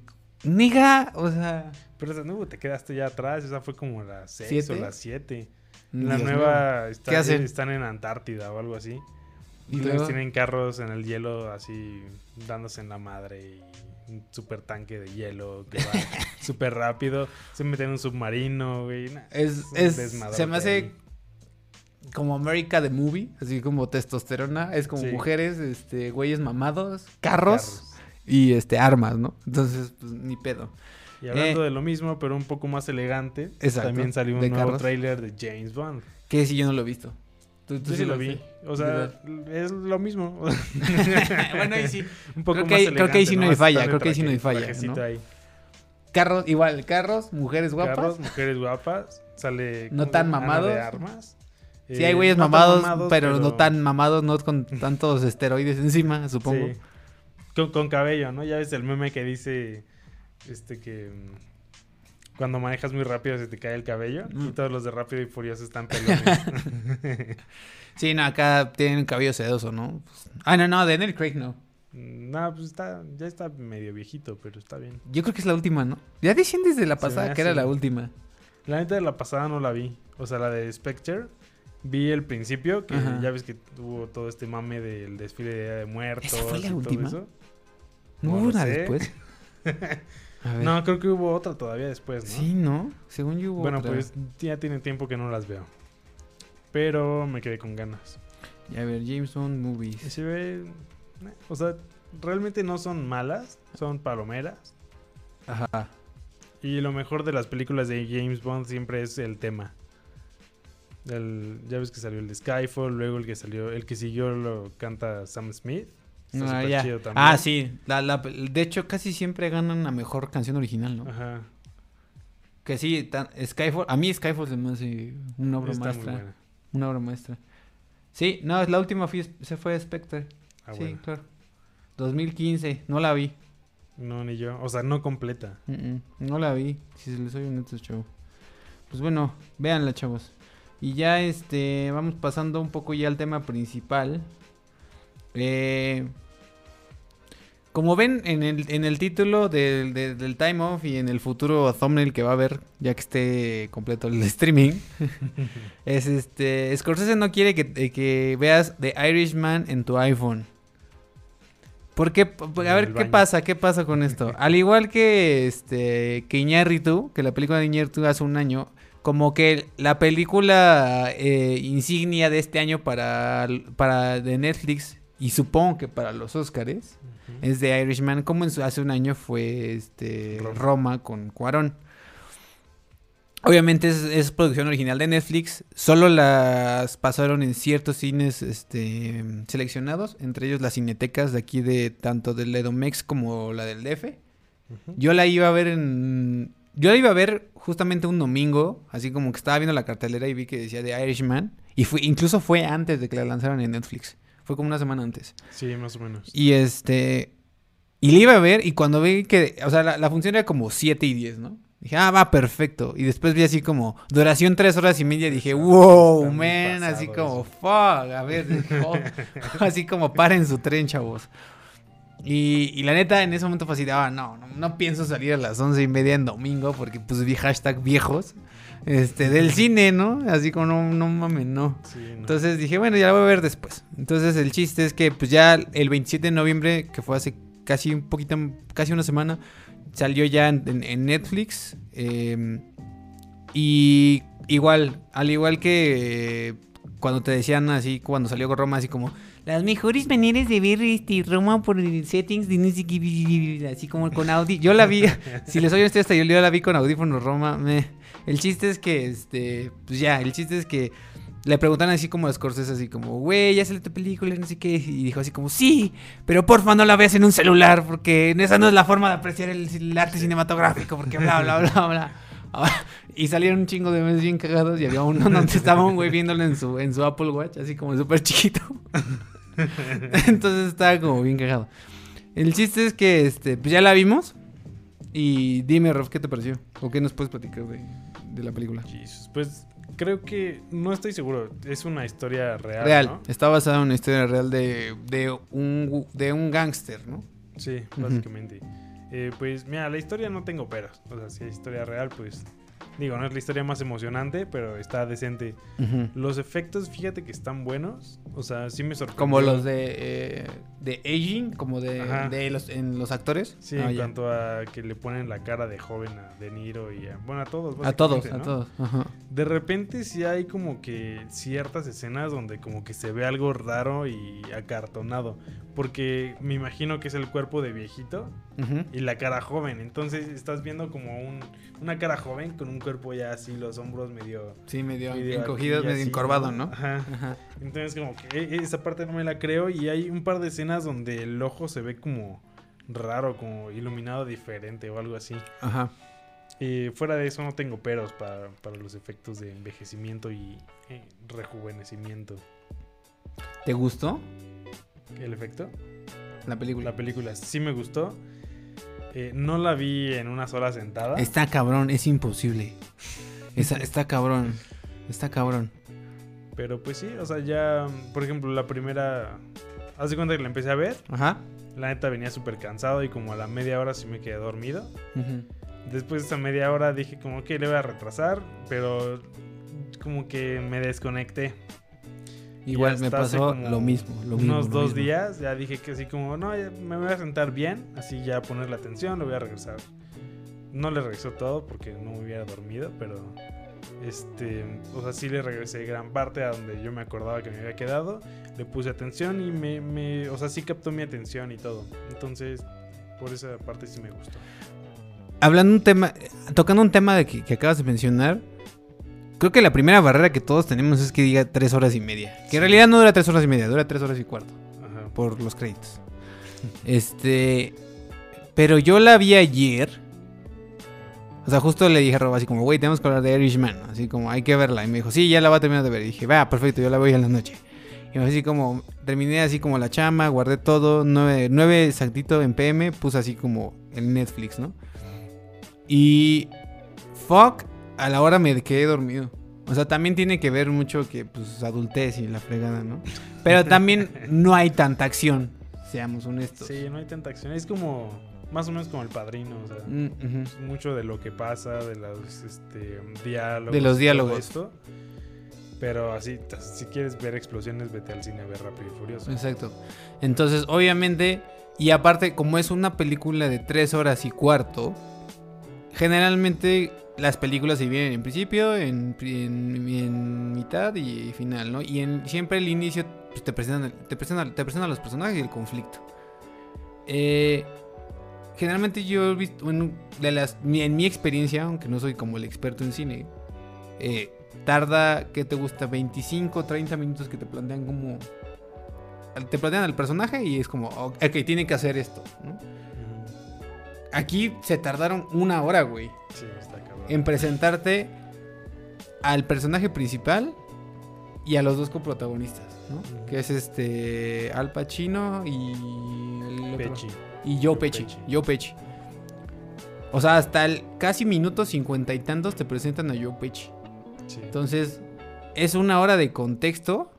A: niga, o sea...
B: Pero esa no, te quedaste ya atrás, esa fue como las 6
A: ¿Siete?
B: o las 7. La
A: Dios
B: nueva está-
A: ¿Qué hacen?
B: están en Antártida o algo así.
A: Y luego-
B: tienen carros en el hielo así dándose en la madre y un super tanque de hielo que va súper rápido. Se meten en un submarino, güey. nah,
A: Es, es, se me hace como America the Movie, así como testosterona, es como
B: Sí.
A: mujeres, este, güeyes mamados, carros,
B: Carros.
A: Y este armas, ¿no? Entonces, pues ni pedo.
B: Y hablando
A: Eh,
B: de lo mismo, pero un poco más elegante,
A: Exacto,
B: también salió un nuevo
A: carros.
B: tráiler de James Bond.
A: Que si yo no lo he visto. Tú, tú
B: Yo sí lo vi. O sea, es lo mismo.
A: bueno, ahí sí.
B: un poco
A: Creo que
B: más
A: ahí- creo que ahí sí
B: elegante,
A: no hay falla, creo que ahí sí no hay falla, ¿no?
B: ahí.
A: Carros, igual, carros, mujeres guapas.
B: Carros, mujeres guapas, sale...
A: No
B: ¿cómo
A: tan mamados.
B: de armas.
A: Sí,
B: Eh,
A: hay güeyes
B: no tan
A: mamados, pero, no tan mamados, no con tantos esteroides encima, supongo.
B: Sí. Con, con cabello, ¿no? Ya ves el meme que dice este que mm, cuando manejas muy rápido se te cae el cabello
A: Mm.
B: y todos los de Rápido y Furioso están pelones.
A: Sí, no, acá tienen cabello sedoso, ¿no? Pues- ah, no, no, de Daniel Craig no.
B: no, pues está, ya está medio viejito, pero está bien.
A: Yo creo que es la última, ¿no? Ya decían desde la pasada que era la última.
B: La neta de la pasada no la vi. O sea, la de Spectre. Vi el principio, que
A: Ajá.
B: ya ves que tuvo todo este mame del desfile de Día de Muertos.
A: ¿Esa fue la
B: y todo
A: última?
B: eso.
A: ¿No, hubo una
B: sé.
A: después? A ver.
B: No, creo que hubo otra todavía después, ¿no?
A: Sí, ¿no? Según yo hubo
B: Bueno,
A: otra.
B: pues ya tiene tiempo que no las veo. Pero me quedé con ganas.
A: Ya, a ver, James Bond
B: Y
A: Movies.
B: se ve. eh, O sea, realmente no son malas, son palomeras.
A: Ajá.
B: Y lo mejor de las películas de James Bond siempre es el tema. El- ya ves que salió el de Skyfall, luego el que salió, el que siguió lo canta Sam Smith. Está
A: Ah, ya.
B: chido también.
A: Ah, sí. La, la- de hecho, casi siempre ganan la mejor canción original, ¿no?
B: Ajá.
A: Que sí, tan- Skyfall. A mí Skyfall se me hace una obra
B: Está muy
A: maestra.
B: buena.
A: Una obra maestra. Sí, no, la última fui, se fue Spectre.
B: Ah,
A: sí,
B: bueno.
A: claro. 2015, no la vi.
B: No, ni yo. O sea, no completa.
A: Mm, mm, no la vi, si se les soy honesto, chavo. Pues bueno, véanla, chavos. Y ya este, vamos pasando un poco ya al tema principal. Eh, como ven en el, en el título del, de- del Time Off y en el futuro thumbnail que va a haber, ya que esté completo el streaming, es este, Scorsese no quiere que, eh, que veas The Irishman en tu iPhone. ¿Por qué? A ver, ¿qué pasa? ¿Qué pasa con esto? Al igual que este que Iñárritu, que la película de Iñárritu hace un año, como que la película eh, insignia de este año para, para de Netflix y supongo que para los Oscars
B: Ujú.
A: es de Irishman, como en su- hace un año fue este
B: Roma.
A: Roma, con Cuarón. Obviamente es, es producción original de Netflix, solo las pasaron en ciertos cines este, seleccionados, entre ellos las cinetecas de aquí de tanto del Edomex como la del DF. Yo la iba a ver en... Yo la iba a ver justamente un domingo, así como que estaba viendo la cartelera y vi que decía de Irishman. Y fue, incluso fue antes de que la lanzaran en Netflix. Fue como una semana antes.
B: Sí, más o menos.
A: Y este. Y le iba a ver, y cuando vi que. O sea, la, la función era como 7 y 10, ¿no? Dije, ah, va, perfecto. Y después vi así como duración 3 horas y media. Dije, wow,
B: está
A: man. Así como,
B: eso.
A: fuck. A ver, jo- así como paren su tren, chavos. Y, y la neta, en ese momento fue así, ah, no, no, no pienso salir a las once y media en domingo porque pues vi hashtag viejos. Este, del cine, ¿no? Así como, no, no mames, no.
B: Sí, no.
A: Entonces dije, bueno, ya la voy a ver después. Entonces el chiste es que pues ya el 27 de noviembre, que fue hace casi un poquito, casi una semana, salió ya en, en- en Netflix. eh, y igual, al igual que eh, cuando te decían así, cuando salió con Roma, así como, las mejores maneras de ver este Roma por el settings de no sé qué", así como con Audi. Yo la vi, si les soy honesto, hasta yo la vi con audífonos Roma. meh. El chiste es que, este, pues ya, el chiste es que le preguntan así como a Scorsese, así como, güey, ya salió tu película, no sé qué. Y dijo así como, sí, pero porfa no la veas en un celular, porque esa no es la forma de apreciar el, el arte cinematográfico, porque bla, bla, bla, bla. Y salieron un chingo de memes bien cagados y había uno donde estaba un güey viéndolo en su, en su Apple Watch, así como súper chiquito. Entonces estaba como bien cagado. El chiste es que este, pues ya la vimos. Y dime, Rolf, ¿qué te pareció? ¿O qué nos puedes platicar de, de la película?
B: Jesus, Pues creo que no estoy seguro. Es una historia real.
A: Real.
B: ¿no?
A: Está basada en una historia real de, de un, de un gángster, ¿no?
B: Sí, básicamente. Eh, pues mira, la historia no tengo peros. O sea, si es historia real, pues digo, no es la historia más emocionante, pero está decente. Los efectos, fíjate que están buenos. O sea, sí me sorprendió.
A: Como los de, eh, de aging, como de, de los, en los actores.
B: Sí,
A: Ah,
B: en
A: ya.
B: cuanto a que le ponen la cara de joven a De Niro y a, bueno, a todos.
A: A todos, a todos. Ajá.
B: De repente sí hay como que ciertas escenas donde como que se ve algo raro y acartonado. Porque me imagino que es el cuerpo de viejito y la cara joven. Entonces estás viendo como un, una cara joven con un cuerpo ya así, los hombros medio...
A: Sí, medio,
B: medio
A: encogido,
B: aquí,
A: medio
B: así,
A: encorvado, ¿no?
B: Ajá.
A: Ajá.
B: Entonces como que e- esa parte no me la creo y hay un par de escenas donde el ojo se ve como raro, como iluminado diferente o algo así.
A: Ajá.
B: Eh, fuera de eso no tengo peros para, para los efectos de envejecimiento y eh, rejuvenecimiento.
A: ¿Te gustó
B: ¿El efecto?
A: la película?
B: La película sí me gustó. Eh, no la vi en una sola sentada.
A: Está cabrón, es imposible. Está, está cabrón. Está cabrón.
B: Pero pues sí, o sea, ya, por ejemplo, la primera... Haz de cuenta que la empecé a ver.
A: Ajá.
B: La neta venía súper cansado y como a la media hora sí me quedé dormido. Después de esa media hora dije como que le voy a retrasar, pero como que me desconecté.
A: Igual me pasó lo mismo. Lo mismo,
B: unos
A: lo
B: dos
A: mismo.
B: días ya dije que así como, no, me voy a sentar bien, así ya poner la atención, le voy a regresar. No le regresó todo porque no me hubiera dormido, pero este, o sea, sí le regresé gran parte a donde yo me acordaba que me había quedado, le puse atención y me, me o sea, sí captó mi atención y todo. Entonces, por esa parte sí me gustó.
A: Hablando un tema, tocando un tema de que, que acabas de mencionar, creo que la primera barrera que todos tenemos es que diga tres horas y media. Que
B: Sí.
A: en realidad no dura tres horas y media, dura tres horas y cuarto.
B: Ajá.
A: por los créditos. Este. Pero yo la vi ayer. O sea, justo le dije a Rob así como, güey, tenemos que hablar de Irishman. Así como, hay que verla. Y me dijo, sí, ya la va a terminar de ver. Y dije, va, perfecto, yo la voy en la noche. Y así como, terminé así como la chama, guardé todo, nueve, nueve exactito en PM, puse así como el Netflix, ¿no? Y. Fuck, a la hora me quedé dormido. O sea, también tiene que ver mucho que, pues, adultez y la fregada, ¿no? Pero también no hay tanta acción, seamos honestos.
B: Sí, no hay tanta acción. Es como, más o menos como el padrino, o sea.
A: Mm,
B: mucho de lo que pasa, de los este, diálogos.
A: De los diálogos.
B: Esto. Pero así, si quieres ver explosiones, vete al cine a ver Rápido y Furioso.
A: Exacto. Entonces, obviamente, y aparte, como es una película de tres horas y cuarto, generalmente las películas se dividen en principio, en, pri- en- en mitad y final, ¿no? Y en, siempre el inicio pues, te, presentan, te, presentan, te presentan a los personajes y el conflicto. Eh, generalmente yo he visto, bueno, de las, mi- en mi experiencia, aunque no soy como el experto en cine, eh, tarda, ¿qué te gusta? 25, 30 minutos que te plantean como... Te plantean al personaje y es como, ok, tiene que hacer esto, ¿no? Aquí se tardaron una hora, güey,
B: Sí, está cabrón.
A: en presentarte al personaje principal y a los dos coprotagonistas, ¿no? Que es este Al Pacino y el otro-
B: Pechi.
A: Y Joe Pesci. Joe Pesci. O sea, hasta el casi minuto cincuenta y tantos te presentan a Joe.
B: Sí.
A: Entonces, es una hora de contexto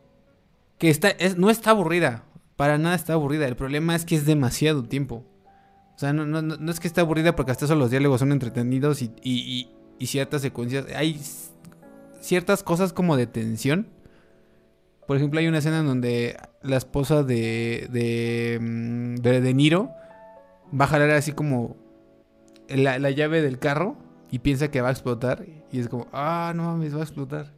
A: que está, es, no está aburrida. Para nada está aburrida. El problema es que es demasiado tiempo. O sea, no, no, no es que esté aburrida porque hasta eso los diálogos son entretenidos y, y- y- y ciertas secuencias. Hay ciertas cosas como de tensión. Por ejemplo, hay una escena en donde la esposa de, de, mm, de, de Niro va a jalar así como la, la llave del carro y piensa que va a explotar. Y es como, ah, no mames, va a explotar.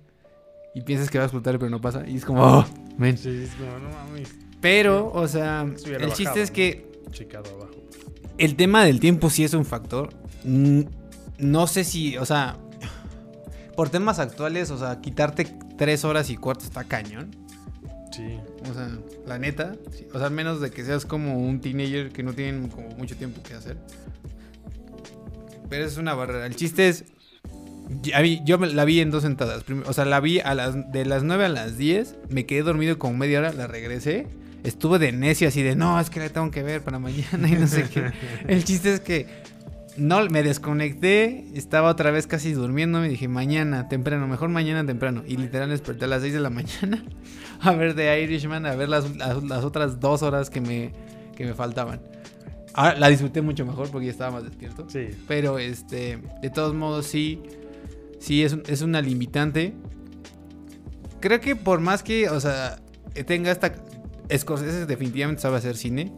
A: Y piensas que va a explotar, pero no pasa. Y es como, oh, men.
B: Sí, es como, no mames.
A: Pero, o sea, el chiste es que
B: abajo.
A: el tema del tiempo sí es un factor. Mm, No sé si, o sea, por temas actuales, o sea, quitarte tres horas y cuarto está cañón.
B: Sí.
A: O sea, la neta. O sea, menos de que seas como un teenager que no tienen como mucho tiempo que hacer. Pero es una barrera. El chiste es. Yo la vi en dos sentadas. O sea, la vi de las 9 a las 10. Me quedé dormido como media hora. La regresé. estuvo de necio así de, no, es que la tengo que ver para mañana y no sé qué. El chiste es que no, me desconecté, estaba otra vez casi durmiendo, me dije, mañana, temprano, mejor mañana temprano. Y literal desperté a las 6 de la mañana a ver The Irishman, a ver las, las, otras dos horas que me, que me faltaban. Ahora la disfruté mucho mejor porque ya estaba más despierto.
B: Sí.
A: Pero este, de todos modos sí, sí es, es una limitante. Creo que por más que, o sea, tenga esta... Scorsese definitivamente sabe hacer cine.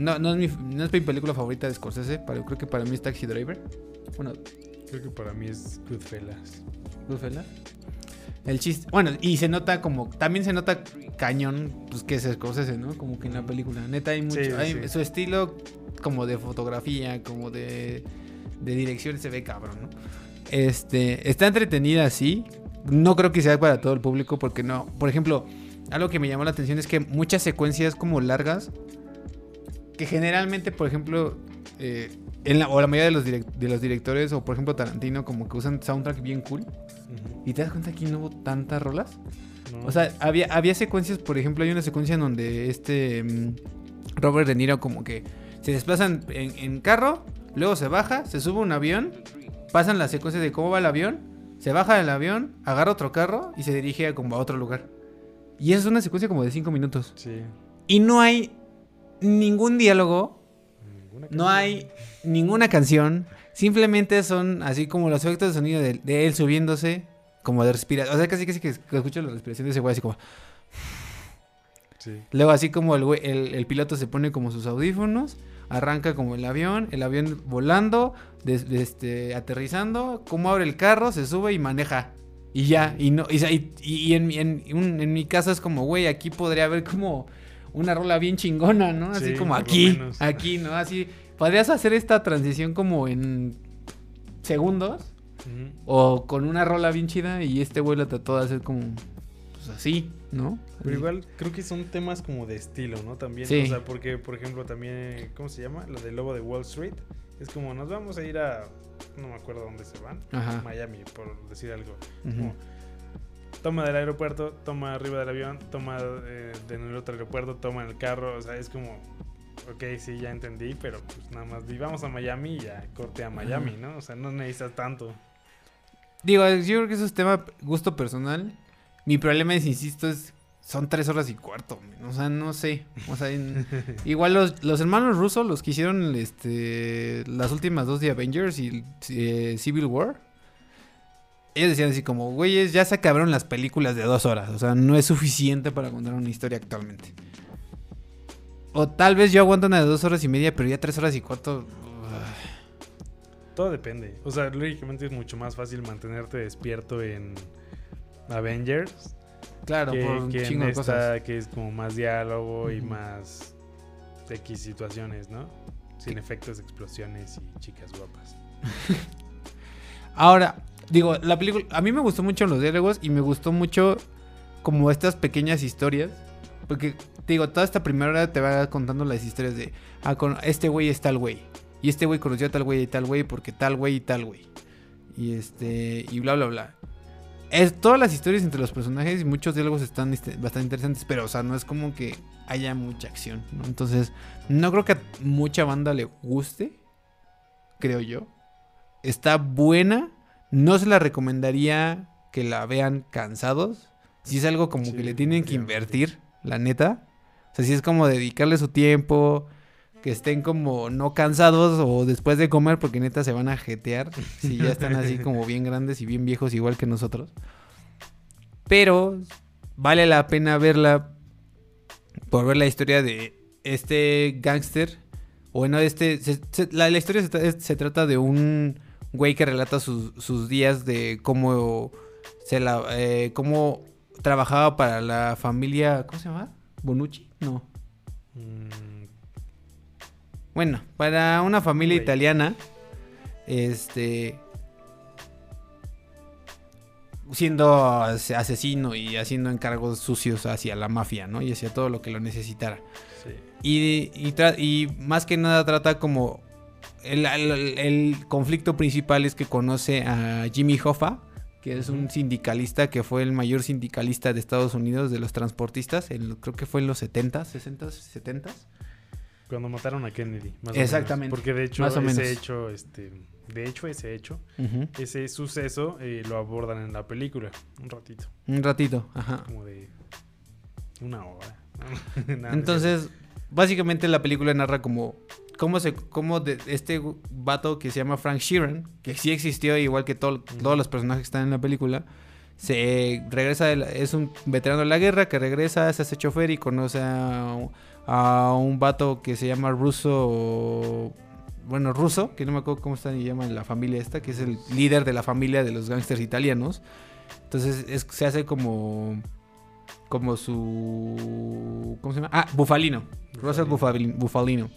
A: No, no, es mi, no es mi película favorita de Scorsese, pero creo que para mí es Taxi Driver. Bueno,
B: creo que para mí es Goodfellas.
A: Goodfellas. El chiste. Bueno, y se nota como. También se nota cañón, pues que es Scorsese, ¿no? Como que en la película. Neta, hay mucho. hay, Su estilo, como de fotografía, como de, de dirección, se ve cabrón, ¿no? Este. Está entretenida, sí. No creo que sea para todo el público, porque no. Por ejemplo, algo que me llamó la atención es que muchas secuencias como largas que generalmente, por ejemplo, eh, en la, o la mayoría de los, de los directores, o por ejemplo Tarantino, como que usan soundtrack bien cool. Y te das cuenta que no hubo tantas rolas. O sea, había, había secuencias, por ejemplo, hay una secuencia en donde este mm, Robert De Niro como que se desplazan en, carro, luego se baja, se sube un avión, pasan la secuencia de cómo va el avión, se baja del avión, agarra otro carro y se dirige a como a otro lugar. Y esa es una secuencia como de 5 minutos.
B: Sí.
A: Y no hay ningún diálogo, no hay ninguna canción, simplemente son así como los efectos de sonido de, él subiéndose, como de respirar. O sea, casi, casi que escucho la respiración de ese güey así como... Luego así como el, el, piloto se pone como sus audífonos, arranca como el avión, el avión volando, este, aterrizando, como abre el carro, se sube y maneja. Y ya, y no, y, en, en, en, mi caso es como, güey, aquí podría haber como una rola bien chingona, ¿no? Así como aquí, aquí, ¿no? Así, podrías hacer esta transición como en segundos o con una rola bien chida y este güey la trató de hacer como, pues así, ¿no?
B: Pero igual creo que son temas como de estilo, ¿no? También, o sea, porque, por ejemplo, también, ¿cómo se llama? Lo del Lobo de Wall Street. Es como, nos vamos a ir a, no me acuerdo dónde se van, Miami, por decir algo toma del aeropuerto, toma arriba del avión, toma eh, en el otro aeropuerto, toma en el carro, o sea, es como, ok, sí, ya entendí, pero pues nada más, vamos a Miami y ya corte a Miami, ¿no? O sea, no necesitas tanto.
A: Digo, yo creo que eso es tema gusto personal. Mi problema es, insisto, es son tres horas y cuarto. O sea, no sé. O sea, igual los, los, hermanos rusos, los que hicieron este, las últimas dos de Avengers y eh, Civil War, ellos decían así como, güeyes, ya se acabaron las películas de dos horas. O sea, no es suficiente para contar una historia actualmente. O tal vez yo aguanto una de dos horas y media, pero ya tres horas y cuarto.
B: Todo depende. O sea, lógicamente es mucho más fácil mantenerte despierto en Avengers.
A: Claro,
B: que,
A: por un
B: que en esta, que es como más diálogo y más X situaciones, ¿no? Sin efectos, explosiones y chicas guapas.
A: Ahora, Digo, la película. A mí me gustó mucho los diálogos y me gustó mucho como estas pequeñas historias. Porque, digo, toda esta primera hora te va contando las historias de. Ah, con este güey es tal güey. Y este güey conoció a tal güey y tal güey porque tal güey y tal güey. Y este. Y bla, bla, bla. Es, todas las historias entre los personajes y muchos diálogos están este, bastante interesantes. Pero, o sea, no es como que haya mucha acción, ¿no? Entonces, no creo que a mucha banda le guste. Creo yo. Está buena no se la recomendaría que la vean cansados. Si es algo como que le tienen que invertir, la neta. O sea, si es como dedicarle su tiempo, que estén como no cansados o después de comer porque neta se van a jetear. Si ya están así como bien grandes y bien viejos igual que nosotros. Pero vale la pena verla por ver la historia de este gángster. Bueno, este... la, historia se trata de un güey que relata sus, días de cómo se la eh, cómo trabajaba para la familia ¿cómo se llama? Bonucci no mm. bueno para una familia italiana este siendo asesino y haciendo encargos sucios hacia la mafia, ¿no? Y hacia todo lo que lo necesitara. Y, y, y, más que nada trata como el, conflicto principal es que conoce a Jimmy Hoffa, que es un sindicalista que fue el mayor sindicalista de Estados Unidos de los transportistas, creo que fue en los 70s, 60s, 70s.
B: Cuando mataron a Kennedy. Más
A: Exactamente,
B: O menos. Porque de hecho,
A: más o
B: ese
A: menos.
B: hecho, este. De hecho, ese hecho, ese suceso eh, lo abordan en la película. Un ratito.
A: Un ratito, ajá.
B: Como de una hora.
A: Entonces, básicamente la película narra como cómo se cómo de este vato que se llama Frank Sheeran, que sí existió igual que todo- todos los personajes que están en la película, se regresa de la- es un veterano de la guerra que regresa, se hace chofer y conoce a, a un vato que se llama Russo bueno, ruso, que no me acuerdo cómo está ni llama la familia esta, que es el líder de la familia de los gángsters italianos. Entonces es- se hace como como su ¿cómo se llama? Ah, Bufalino. Russell Bufalino. Bufalino.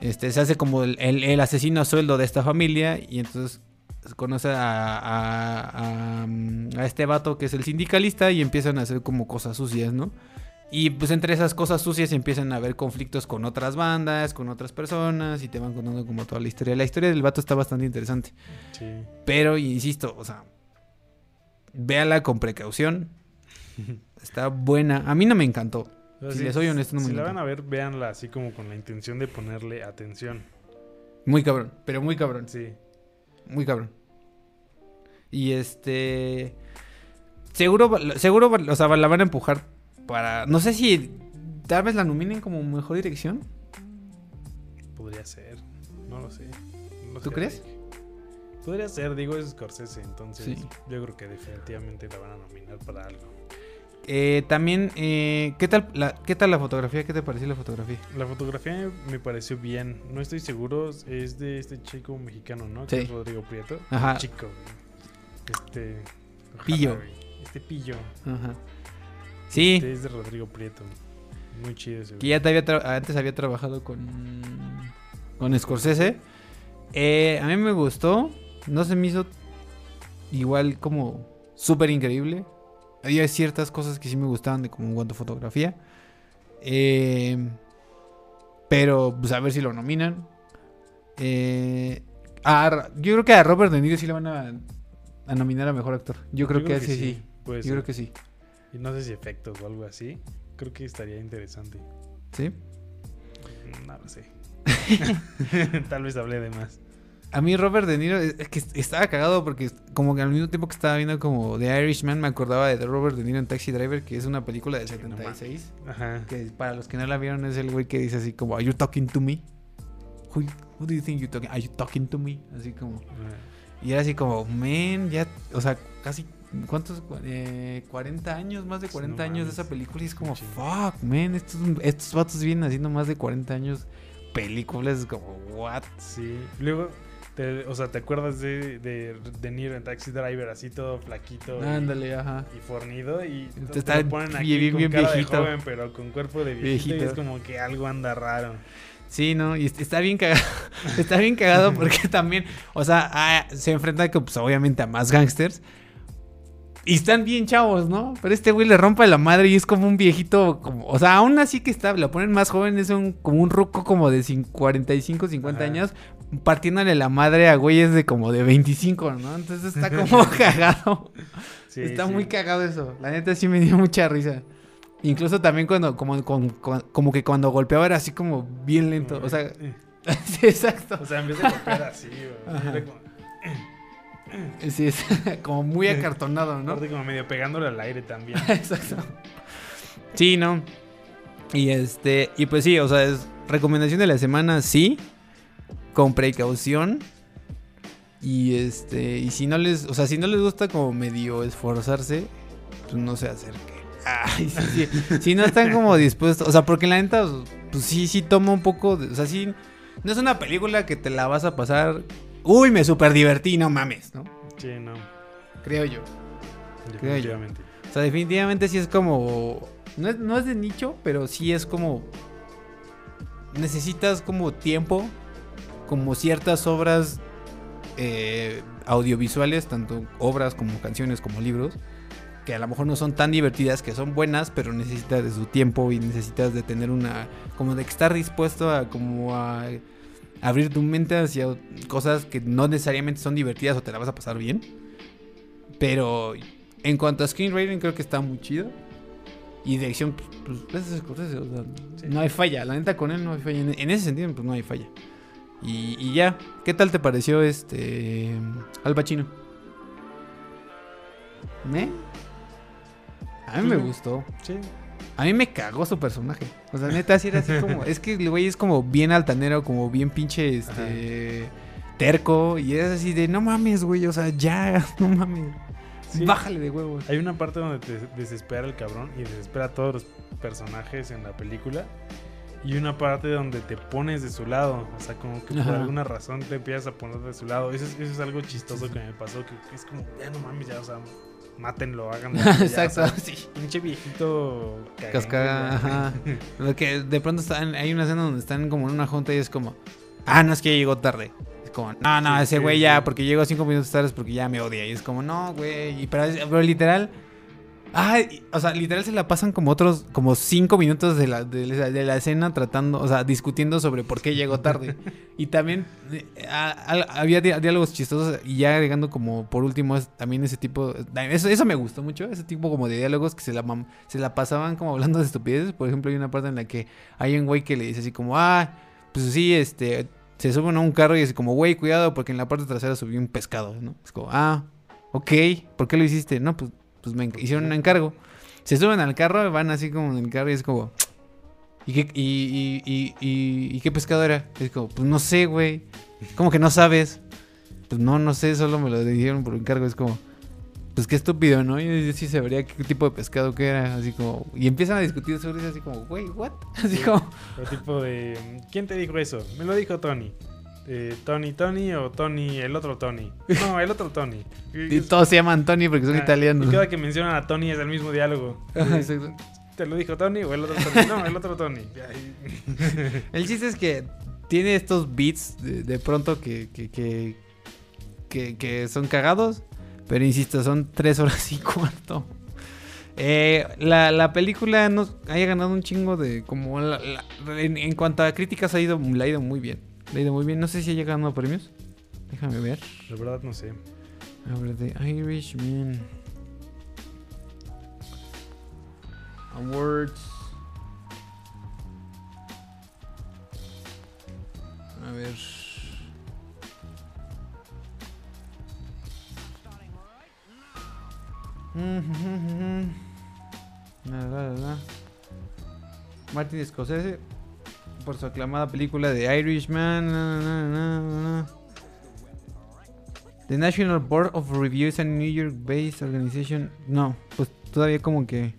A: Este, se hace como el, el- el asesino a sueldo de esta familia y entonces conoce a, a- a- a este vato que es el sindicalista y empiezan a hacer como cosas sucias, ¿no? Y pues entre esas cosas sucias empiezan a haber conflictos con otras bandas, con otras personas y te van contando como toda la historia. La historia del vato está bastante interesante.
B: Sí.
A: Pero, insisto, o sea, véala con precaución. Está buena. A mí no me encantó. Si les soy honesto, no me
B: Si la van a ver, véanla así como con la intención de ponerle atención.
A: Muy cabrón, pero muy cabrón.
B: Sí.
A: Muy cabrón. Y este. Seguro, seguro, o sea, la van a empujar para. No sé si tal vez la nominen como mejor dirección.
B: Podría ser. No lo sé. No
A: ¿Tú
B: sé,
A: crees?
B: Podría ser, digo, es Scorsese, entonces
A: Sí.
B: yo creo que definitivamente la van a nominar para algo.
A: Eh, también, eh, ¿qué, tal la, ¿qué tal la fotografía? ¿Qué te pareció la fotografía?
B: La fotografía me pareció bien. No estoy seguro, es de este chico mexicano, ¿no?
A: Sí.
B: Que es Rodrigo Prieto.
A: Ajá.
B: Chico, güey. Este. ojalá,
A: Pillo.
B: Este pillo.
A: Ajá. Sí,
B: Este es de Rodrigo Prieto. Muy chido ese.
A: que ya te había antes había trabajado con, con Scorsese. Eh, a mí me gustó. No se me hizo igual como súper increíble. Había ciertas cosas que sí me gustaban de como en cuanto a fotografía. Eh, pero pues a ver si lo nominan. Eh, a- yo creo que a Robert De Niro sí le van a, a nominar a mejor actor. Yo creo, que, sí, sí.
B: Puede
A: Yo
B: ser.
A: creo que sí.
B: Y no sé si efectos o algo así. Creo que estaría interesante.
A: ¿Sí?
B: Mm, No lo sé. Tal vez hablé de más.
A: A mí Robert De Niro es que estaba cagado porque como que al mismo tiempo que estaba viendo como The Irishman me acordaba de Robert De Niro en Taxi Driver que es una película del
B: Sí, no
A: 76
B: Ajá.
A: que para los que no la vieron es el güey que dice así como Are you talking to me? Who, who do you think you're talking? Are you talking to me? Así como
B: Ah,
A: y era así como man ya o sea casi ¿Cuántos? Cu- Eh, 40 años, más de
B: Sí,
A: 40
B: no
A: años de esa película. Y es como, fuck, man. Estos, estos vatos vienen haciendo más de 40 años películas. Como, what?
B: Sí. Luego, te- o sea, ¿te acuerdas de, de, de Niro en Taxi Driver así todo flaquito? y-
A: Ándale, ajá.
B: Y fornido y te,
A: Está
B: te lo ponen aquí
A: bien,
B: con
A: bien
B: cara
A: viejito.
B: de joven, pero con cuerpo de viejito, y es como que algo anda raro.
A: Sí, no, y est- está bien cagado. está bien cagado porque también, o sea, ah, se enfrenta pues, obviamente a más gangsters. Y están bien chavos, ¿no? Pero este güey le rompe la madre y es como un viejito, como, o sea, aún así que está, lo ponen más joven, es un, como un ruco como de cin- 45, 50
B: Ajá.
A: años, partiéndole la madre a güeyes de como de 25, ¿no? Entonces está como cagado.
B: Sí,
A: está
B: sí.
A: muy cagado eso. La neta sí me dio mucha risa. Incluso también cuando, como, con- con- como que cuando golpeaba era así como bien lento.
B: Como
A: O sea,
B: que, eh.
A: sí, exacto.
B: O sea, en vez de golpear así, güey, como,
A: Sí, es como muy acartonado, ¿no?
B: aparte como medio pegándole al aire también.
A: Exacto. Sí, ¿no? Y este, y pues sí, o sea, es recomendación de la semana, sí, con precaución. Y este, y si no les, o sea, si no les gusta como medio esforzarse, pues no se acerquen. Ay, sí, sí. Si no están como dispuestos, o sea, porque la neta, pues sí, sí toma un poco, de, o sea, sí, no es una película que te la vas a pasar, uy, me super divertí, no mames, ¿no?
B: Sí, no,
A: Creo yo. Creo yo.
B: definitivamente.
A: O sea, definitivamente sí es como. No es, no es de nicho, pero sí es como. Necesitas como tiempo. Como ciertas obras eh, audiovisuales, tanto obras como canciones como libros. Que a lo mejor no son tan divertidas, que son buenas, pero necesitas de su tiempo y necesitas de tener una. Como de estar dispuesto a como a abrir tu mente hacia cosas que no necesariamente son divertidas o te la vas a pasar bien. Pero en cuanto a screenwriting, creo que está muy chido. Y dirección, pues, pues es Scorsese, o sea,
B: Sí.
A: no hay falla. La neta, con él no hay falla. En, en ese sentido, pues no hay falla. Y, y ya, ¿qué tal te pareció este. Al Pacino? ¿Eh? A mí me gustó.
B: Sí.
A: A mí me cagó su personaje. O sea, neta, sí era así como. Es que el güey es como bien altanero, como bien pinche este. Terco. Y es así de no mames, güey. O sea, ya, no mames.
B: Sí.
A: Bájale de huevos.
B: Hay una parte donde te desespera el cabrón y desespera a todos los personajes en la película. Y una parte donde te pones de su lado. O sea, como que por
A: Ajá.
B: alguna razón te empiezas a poner de su lado. Eso es, eso es algo chistoso que me pasó. Que, que es como, ya no mames, ya, o sea, mátenlo, háganlo. ya,
A: Exacto,
B: sea,
A: sí.
B: pinche viejito
A: Cascada,
B: ya.
A: ajá. Lo que de pronto están, hay una escena donde están como en una junta y es como, ah, no es que ya llegó tarde. Es como, no, no,
B: Sí,
A: ese
B: sí,
A: güey ya, porque llegó cinco minutos tarde es porque ya me odia. Y es como, no, güey. Y pero, pero literal, ah, y- o sea, literal se la pasan como otros, como cinco minutos de la, de, la- de la escena tratando, o sea, discutiendo sobre por qué llegó tarde. y también eh, a- a- había di- diálogos chistosos y ya agregando como por último es- también ese tipo, eso, eso me gustó mucho, ese tipo como de diálogos que se la, se la pasaban como hablando de estupideces. Por ejemplo, hay una parte en la que hay un güey que le dice así como, ah, pues sí, este, se suben a un carro y es como, güey, cuidado porque en la parte trasera subió un pescado, ¿no? Es como, ah, ok, ¿por qué lo hiciste? No, pues, pues me hicieron un encargo. Se suben al carro van así como en el carro y es como, ¿y qué, y, y, y, y- qué pescado era? Es como, pues no sé, güey. ¿Cómo que no sabes? Pues no, no sé, solo me lo dijeron por encargo. Es como, pues qué estúpido, ¿no? Yo, yo sí sabría qué tipo de pescado que era. Así como, y empiezan a discutir sobre eso, así como, güey, ¿what? Así
B: Sí.
A: como,
B: O tipo de, ¿quién te dijo eso? Me lo dijo Tony. Eh, Tony, Tony o Tony, el otro Tony. No, el otro Tony.
A: y todos se llaman Tony porque son
B: Ah,
A: italianos.
B: Y cada que mencionan a Tony es el mismo diálogo.
A: Exacto.
B: ¿Te lo dijo Tony o el otro Tony? No, el otro Tony.
A: El chiste es que tiene estos beats de, de pronto que, que, que, que- que son cagados. Pero insisto, son tres horas y cuarto. Eh, la, la película nos haya ganado un chingo de. como la- la- en, en cuanto a críticas ha ido, le ha ido muy bien. Le ha ido muy bien. No sé si haya ganado premios. Déjame ver.
B: La verdad no sé.
A: A ver, The Irishman. Awards. A ver. La, la, la. Martin Scorsese por su aclamada película de Irishman. na. The National Board of Review is a New York-based organization. No, pues todavía como que.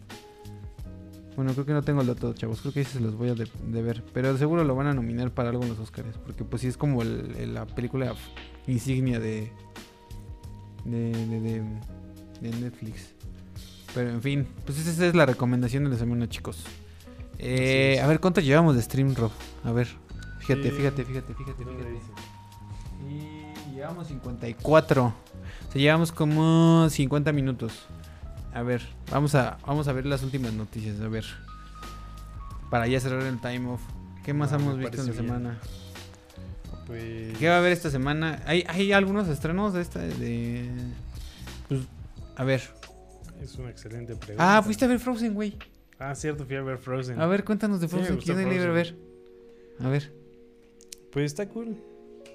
A: Bueno, creo que no tengo el dato, chavos. Creo que ahí se los voy a de, ver. Pero seguro lo van a nominar para algo en los Oscars. Porque pues sí es como la película insignia. De, de, de, de Netflix. Pero en fin, pues esa es la recomendación de la semana, chicos. Eh, a ver, ¿cuánto llevamos de stream, Rob? A ver, fíjate,
B: Eh,
A: fíjate, fíjate, fíjate,
B: ¿dónde
A: fíjate. Y llevamos 54. O sea, llevamos como 50 minutos. A ver, vamos a, vamos a ver las últimas noticias. A ver. Para ya cerrar el time off. ¿Qué más
B: Ah,
A: hemos visto en la
B: bien.
A: semana?
B: Pues.
A: ¿Qué va a haber esta semana? ¿Hay, hay algunos estrenos de esta? De... Pues, a ver.
B: Es una excelente pregunta.
A: Ah, fuiste a ver Frozen, güey.
B: Ah, cierto, fui a ver Frozen.
A: A ver, cuéntanos de
B: Sí,
A: Frozen. ¿Quién libre a ver?
B: Frozen.
A: A ver.
B: Pues está cool.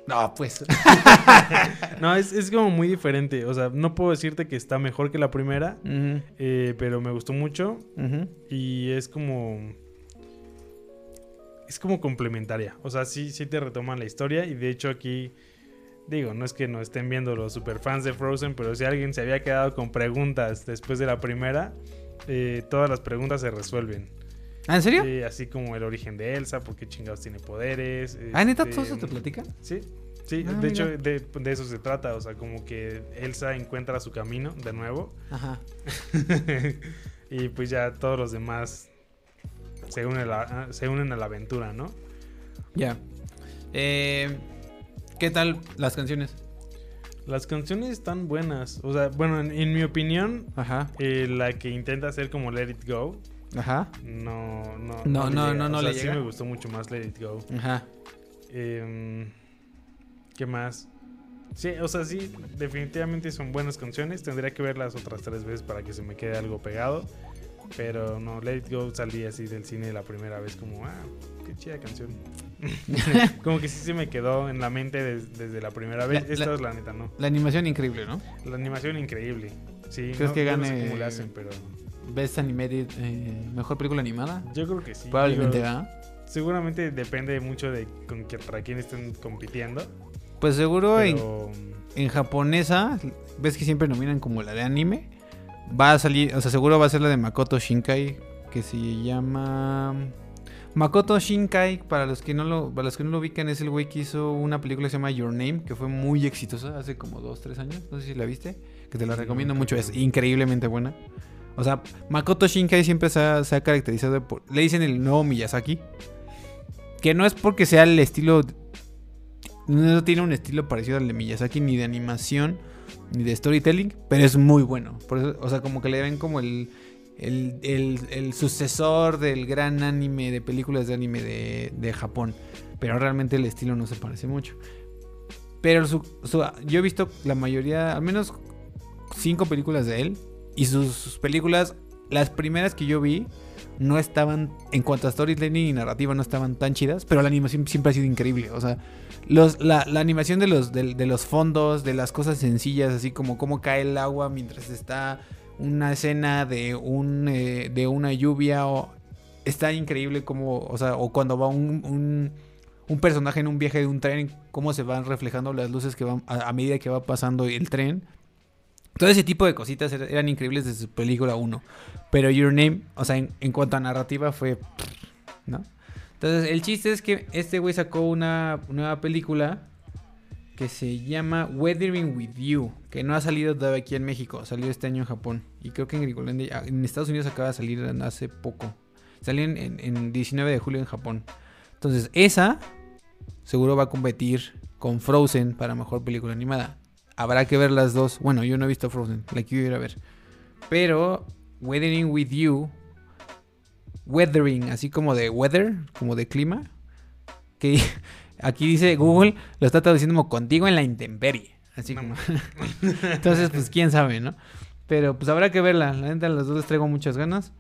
A: No, pues.
B: No, es, es como muy diferente. O sea, no puedo decirte que está mejor que la primera, eh, pero me gustó mucho y es como... Es como complementaria. O sea, sí, sí te retoman la historia y de hecho aquí... Digo, no es que no estén viendo los superfans de Frozen, pero si alguien se había quedado con preguntas después de la primera, eh, todas las preguntas se resuelven.
A: ¿Ah, en serio?
B: Eh, así como el origen de Elsa, por qué chingados tiene poderes.
A: ¿Ah, neta?
B: este,
A: ¿Todo eso te platica?
B: Sí, sí,
A: Ah,
B: de hecho de, de eso se trata, o sea, como que Elsa encuentra su camino de nuevo
A: Ajá.
B: y pues ya todos los demás se unen a la, se unen a la aventura, ¿no?
A: Ya. Eh, ¿Qué tal las canciones?
B: Las canciones están buenas, o sea, bueno, en, en mi opinión,
A: Ajá.
B: eh, la que intenta hacer como Let It Go,
A: Ajá.
B: no, no,
A: No,
B: le
A: no, no, no
B: O sea,
A: le
B: sí me gustó mucho más Let It Go.
A: Ajá.
B: Em, ¿Qué más? Sí, o sea, sí, definitivamente son buenas canciones. Tendría que verlas otras tres veces para que se me quede algo pegado. Pero no, Let It Go salí así del cine la primera vez como, ah, qué chida canción. como que sí se me quedó en la mente des- desde la primera vez.
A: La-
B: Esta
A: la-
B: es la neta, no.
A: La animación increíble, ¿no?
B: La animación increíble. Sí,
A: ¿Crees
B: no,
A: que
B: yo no sé
A: gane-
B: cómo le hacen, pero
A: Best Animated, eh, mejor película animada.
B: yo creo que sí.
A: Probablemente, ¿verdad?
B: Seguramente depende mucho de con para quién estén compitiendo.
A: Pues seguro en, en japonesa, ves que siempre nominan como la de anime. Va a salir, o sea, seguro va a ser la de Makoto Shinkai, que se llama Makoto Shinkai, para los que no lo, para los que no lo ubican, es el güey que hizo una película que se llama Your Name, que fue muy exitosa hace como 2, 3 años. No sé si la viste, que te la recomiendo mucho, es increíblemente buena. O sea, Makoto Shinkai siempre se ha, se ha caracterizado por. Le dicen el nuevo Miyazaki. Que no es porque sea el estilo. No tiene un estilo parecido al de Miyazaki, ni de animación, ni de storytelling, pero es muy bueno. O sea, como que le ven como el, el, el- sucesor del gran anime de películas de anime de, de Japón. Pero realmente el estilo no se parece mucho. Pero su- yo he visto la mayoría, al menos cinco películas de él. Y sus, sus películas, las primeras que yo vi, no estaban, en cuanto a storytelling y narrativa, no estaban tan chidas. Pero la animación siempre ha sido increíble. O sea, los, la, la animación de los, de, de los fondos, de las cosas sencillas, así como cómo cae el agua mientras está una escena de, eh, una lluvia. O, está increíble como, o sea, o cuando va un, personaje en un viaje de un tren, cómo se van reflejando las luces que van a, a medida que va pasando el tren. Todo ese tipo de cositas er- eran increíbles desde su película 1. Pero Your Name, o sea, en, en cuanto a narrativa fue... ¿No? Entonces, el chiste es que este güey sacó una nueva película que se llama Weathering with You, que no ha salido todavía aquí en México, salió este año en Japón. Y creo que en Gringolandia, en Estados Unidos acaba de salir hace poco. Salió en, en- en 19 de julio en Japón. Entonces, esa seguro va a competir con Frozen para mejor película animada. Habrá que ver las dos. Bueno, yo no he visto Frozen, la quiero ir a ver. Pero Weathering with You, Weathering, así como de weather, como de clima, que aquí dice Google, lo está traduciendo como contigo en la intemperie. Así como. Entonces, pues quién sabe, ¿no? Pero pues habrá que verla. La neta, las dos les traigo muchas ganas.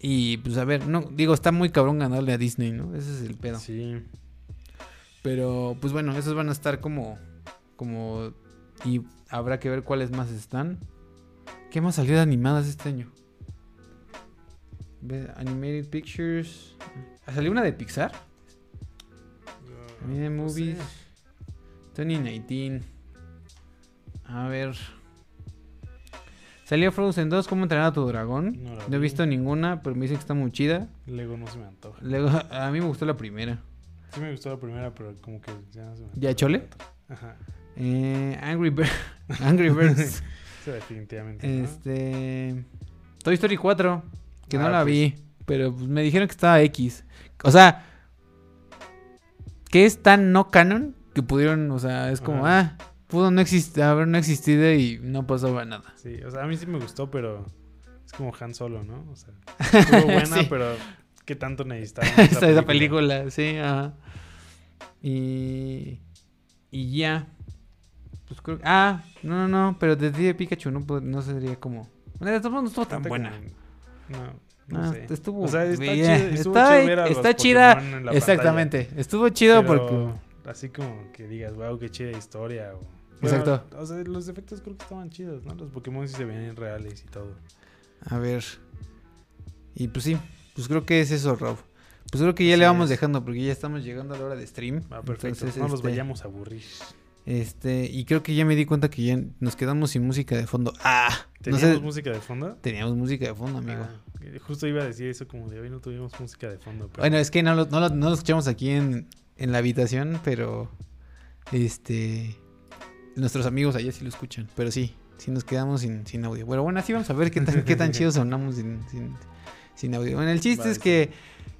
A: Y pues a ver, no, digo, está muy cabrón ganarle a Disney, ¿no? Ese es el pedo.
B: sí.
A: Pero pues bueno, esos van a estar como. como. Y habrá que ver cuáles más están. ¿Qué más salió de animadas este año? Animated Pictures. ¿Ah, ¿Salió una de Pixar?
B: No sé.
A: movies. 2019. A ver. Salió Frozen 2, ¿cómo entrenar a tu dragón?
B: No
A: No he
B: vi.
A: visto ninguna, pero me dicen que está muy chida.
B: Lego no se me antoja.
A: Luego, a mí me gustó la primera.
B: Sí me gustó la primera, pero como que ya no se me
A: ¿Ya chole?
B: Ajá.
A: Eh, Angry, Bird- Angry Birds.
B: Definitivamente. ¿no?
A: este. Toy Story 4, que no
B: Ah,
A: la
B: pues.
A: vi, pero pues, me dijeron que estaba X. O sea, que es tan no canon que pudieron, o sea, es como, ah, pudo no existir, haber no existido y no pasaba nada.
B: Sí, o sea, a mí sí me gustó, pero es como Han Solo, ¿no? O sea, estuvo buena,
A: Sí.
B: pero ¿qué tanto necesitaba
A: Esa, esa película, sí, ajá. Y. Y ya. Pues creo Ah, no, no, no, pero Detective Pikachu no, no sería como. Bueno, de todos modos no estuvo tan buena.
B: No, no
A: Ah,
B: sé.
A: estuvo.
B: O sea, está
A: bien,
B: chido, estuvo
A: está,
B: chido los
A: está chida. Exactamente. Estuvo chido porque.
B: Así como que digas, wow, qué chida historia. O...
A: Exacto.
B: O sea, los efectos creo que estaban chidos, ¿no? Los Pokémon sí se ven reales y todo.
A: A ver. Y pues sí, pues creo que es eso, Rob. Pues creo que ya le vamos
B: es.
A: dejando porque ya estamos llegando a la hora de stream.
B: Va, perfecto.
A: Entonces,
B: no
A: este,
B: vayamos a aburrir.
A: Este, y creo que ya me di cuenta que ya nos quedamos sin música de fondo. Ah, no
B: ¿Teníamos
A: sé.
B: música de fondo?
A: Teníamos música de fondo, amigo.
B: Ah, justo iba a decir eso como de hoy no tuvimos música de fondo. Pero...
A: Bueno, es que no lo, no lo- no lo escuchamos aquí en, en la habitación, pero este nuestros amigos allá sí lo escuchan. Pero sí, sí nos quedamos sin, sin audio. Bueno, bueno, así vamos a ver qué tan, qué tan sonamos sin, sin, sin audio. Bueno, el chiste
B: Vale,
A: es
B: sí.
A: que,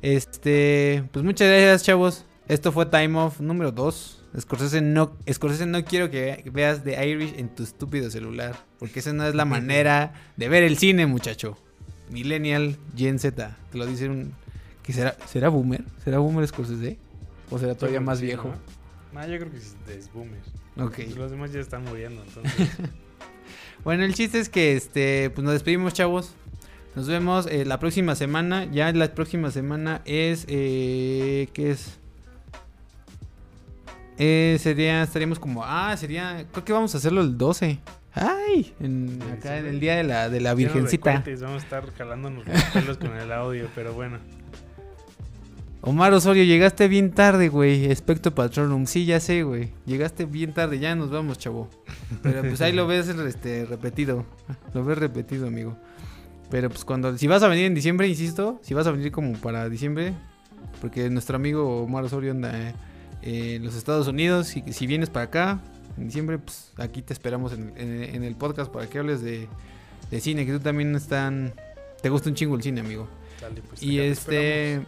A: este, pues muchas gracias, chavos. Esto fue Time Off número 2. Scorsese no, Scorsese no quiero que veas The Irish en tu estúpido celular. Porque esa no es la manera de ver el cine, muchacho. Millennial Gen Z. Te lo dice un. ¿Que será, ¿Será boomer? ¿Será boomer Scorsese? ¿O será todavía más viejo?
B: ¿no? Yo creo que es boomer.
A: Ok.
B: Los demás ya están muriendo, entonces.
A: Bueno, el chiste es que este, pues nos despedimos, chavos. Nos vemos eh, la próxima semana. Ya la próxima semana es. Eh, ¿Qué es? Eh, sería. Estaríamos como. Ah, sería. Creo que vamos a hacerlo el 12. ¡Ay! En,
B: Sí,
A: acá
B: sí,
A: en el día de la, de la Virgencita.
B: recortes, Vamos a estar jalándonos los pelos con el audio, pero bueno.
A: Omar Osorio, llegaste bien tarde, güey. Espectro Patronum. Sí, ya sé, güey. Llegaste bien tarde. Ya nos vamos, chavo. Pero pues ahí lo ves este, repetido. Lo ves repetido, amigo. Pero pues cuando... Si vas a venir en diciembre, insisto. Si vas a venir como para diciembre. Porque nuestro amigo Omar Osorio anda eh, eh, los Estados Unidos. Y si vienes para acá en diciembre, pues aquí te esperamos en, en- en el podcast para que hables de, de cine. Que tú también están... Te gusta un chingo el cine, amigo.
B: Dale, pues,
A: Y este.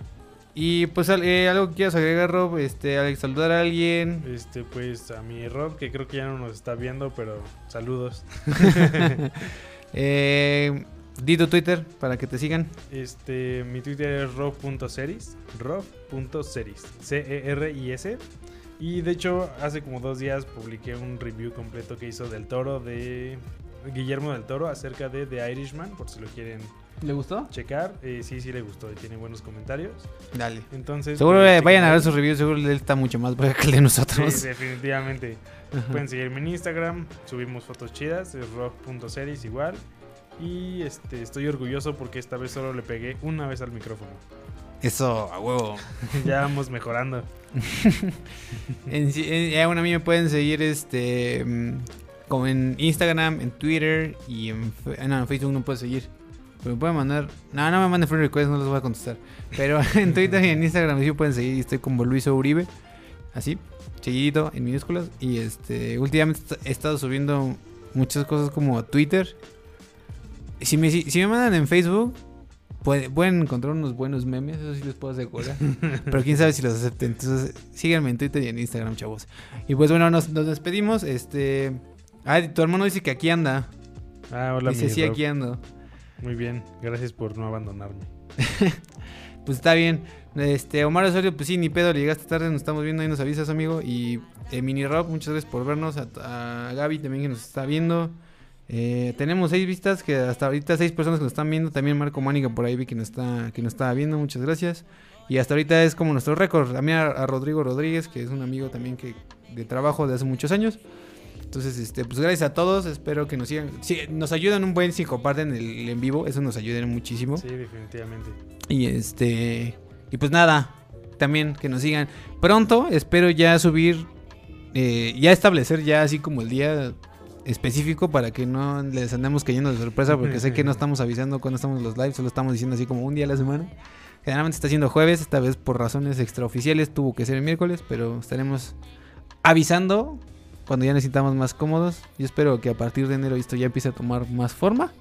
A: Y pues eh, algo que quieras agregar, Rob, este, Alex, saludar a alguien.
B: Este, pues a mi Rob, que creo que ya no nos está viendo, pero saludos.
A: eh, di tu Twitter para que te sigan.
B: Este, mi Twitter es rob.series, rob.series, C-E-R-I-S. Y de hecho, hace como dos días publiqué un review completo que hizo del toro de Guillermo del Toro acerca de The Irishman, por si lo quieren
A: ¿Le gustó?
B: checar. Eh, sí, sí le gustó y tiene buenos comentarios.
A: Dale.
B: Entonces,
A: Seguro
B: pues,
A: eh, vayan a ver sus reviews, seguro él está mucho más bueno que el de
B: Sí,
A: nosotros.
B: definitivamente. Pueden seguirme en Instagram, subimos fotos chidas, es rock.series igual. Y este, estoy orgulloso porque esta vez solo le pegué una vez al micrófono.
A: Eso, a huevo.
B: ya vamos mejorando.
A: En, en- eh, bueno, a mí me pueden seguir este mm, como en Instagram, en Twitter y en, ah, no, en Facebook no puedo seguir. Pero me pueden mandar. No, no me manden friend request, no los voy a contestar. Pero en Twitter y en Instagram sí me pueden seguir. Estoy como Luis Uribe. Así, seguidito, en minúsculas. Y este, últimamente he estado subiendo muchas cosas como a Twitter. Si me, si, me mandan en Facebook, puede- pueden encontrar unos buenos memes, eso sí les puedo asegurar. Pero quién sabe si los acepten. Entonces, síganme en Twitter y en Instagram, chavos. Y pues bueno, nos, nos despedimos. Este. Ah, tu hermano dice que aquí anda.
B: Ah, hola,
A: dice,
B: mi
A: sí,
B: Rob.
A: aquí ando.
B: Muy bien, gracias por no abandonarme.
A: Pues está bien. Este, Omar Osorio, pues sí, ni pedo, le llegaste tarde, nos estamos viendo, ahí nos avisas, amigo. Y eh, Mini Rob, muchas gracias por vernos. A, a Gaby también que nos está viendo. Eh, tenemos seis vistas, que hasta ahorita seis personas que nos están viendo. También Marco Mánica por ahí vi que nos está, que nos estaba viendo, muchas gracias. Y hasta ahorita es como nuestro récord. También a, a Rodrigo Rodríguez, que es un amigo también que de trabajo de hace muchos años. Entonces, este, pues gracias a todos. Espero que nos sigan. Sí, nos ayudan un buen si comparten el en vivo. Eso nos ayuda muchísimo.
B: Sí, definitivamente.
A: Y este. Y pues nada. También que nos sigan. Pronto espero ya subir. eh, ya establecer ya así como el día específico para que no les andemos cayendo de sorpresa. Porque sé que no estamos avisando cuando estamos en los lives. Solo estamos diciendo así como un día a la semana. Generalmente está siendo jueves. Esta vez por razones extraoficiales tuvo que ser el miércoles. Pero estaremos avisando cuando ya necesitamos más cómodos. Yo espero que a partir de enero esto ya empiece a tomar más forma.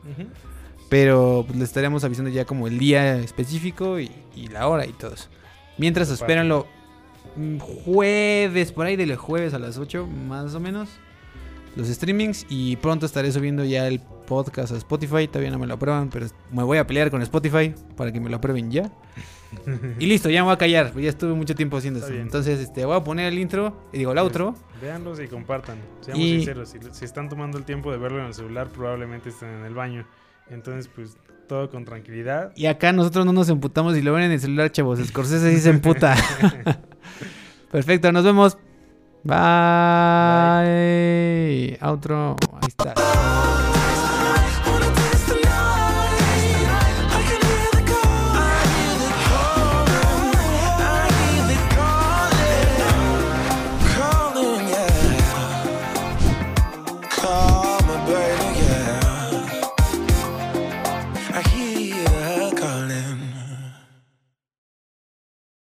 A: Pero pues, les estaremos avisando ya como el día específico y, y la hora y todo eso. Mientras
B: Aparte.
A: espéranlo mm, jueves, por ahí del jueves a las 8 más o menos. Los streamings y pronto estaré subiendo ya el podcast a Spotify. Todavía no me lo aprueban, pero me voy a pelear con Spotify para que me lo aprueben ya. Y listo, ya me voy a callar. Ya estuve mucho tiempo haciendo
B: bien.
A: Entonces, este, voy a poner el intro, y digo el outro.
B: Véanlos y compartan. Seamos
A: Y-
B: sinceros, si, si están tomando el tiempo de verlo en el celular, probablemente estén en el baño. Entonces, pues, todo con tranquilidad.
A: Y acá nosotros no nos emputamos y lo ven en el celular, chavos. Scorsese sí se emputa. Perfecto, nos vemos. Bye. Outro. Ahí está.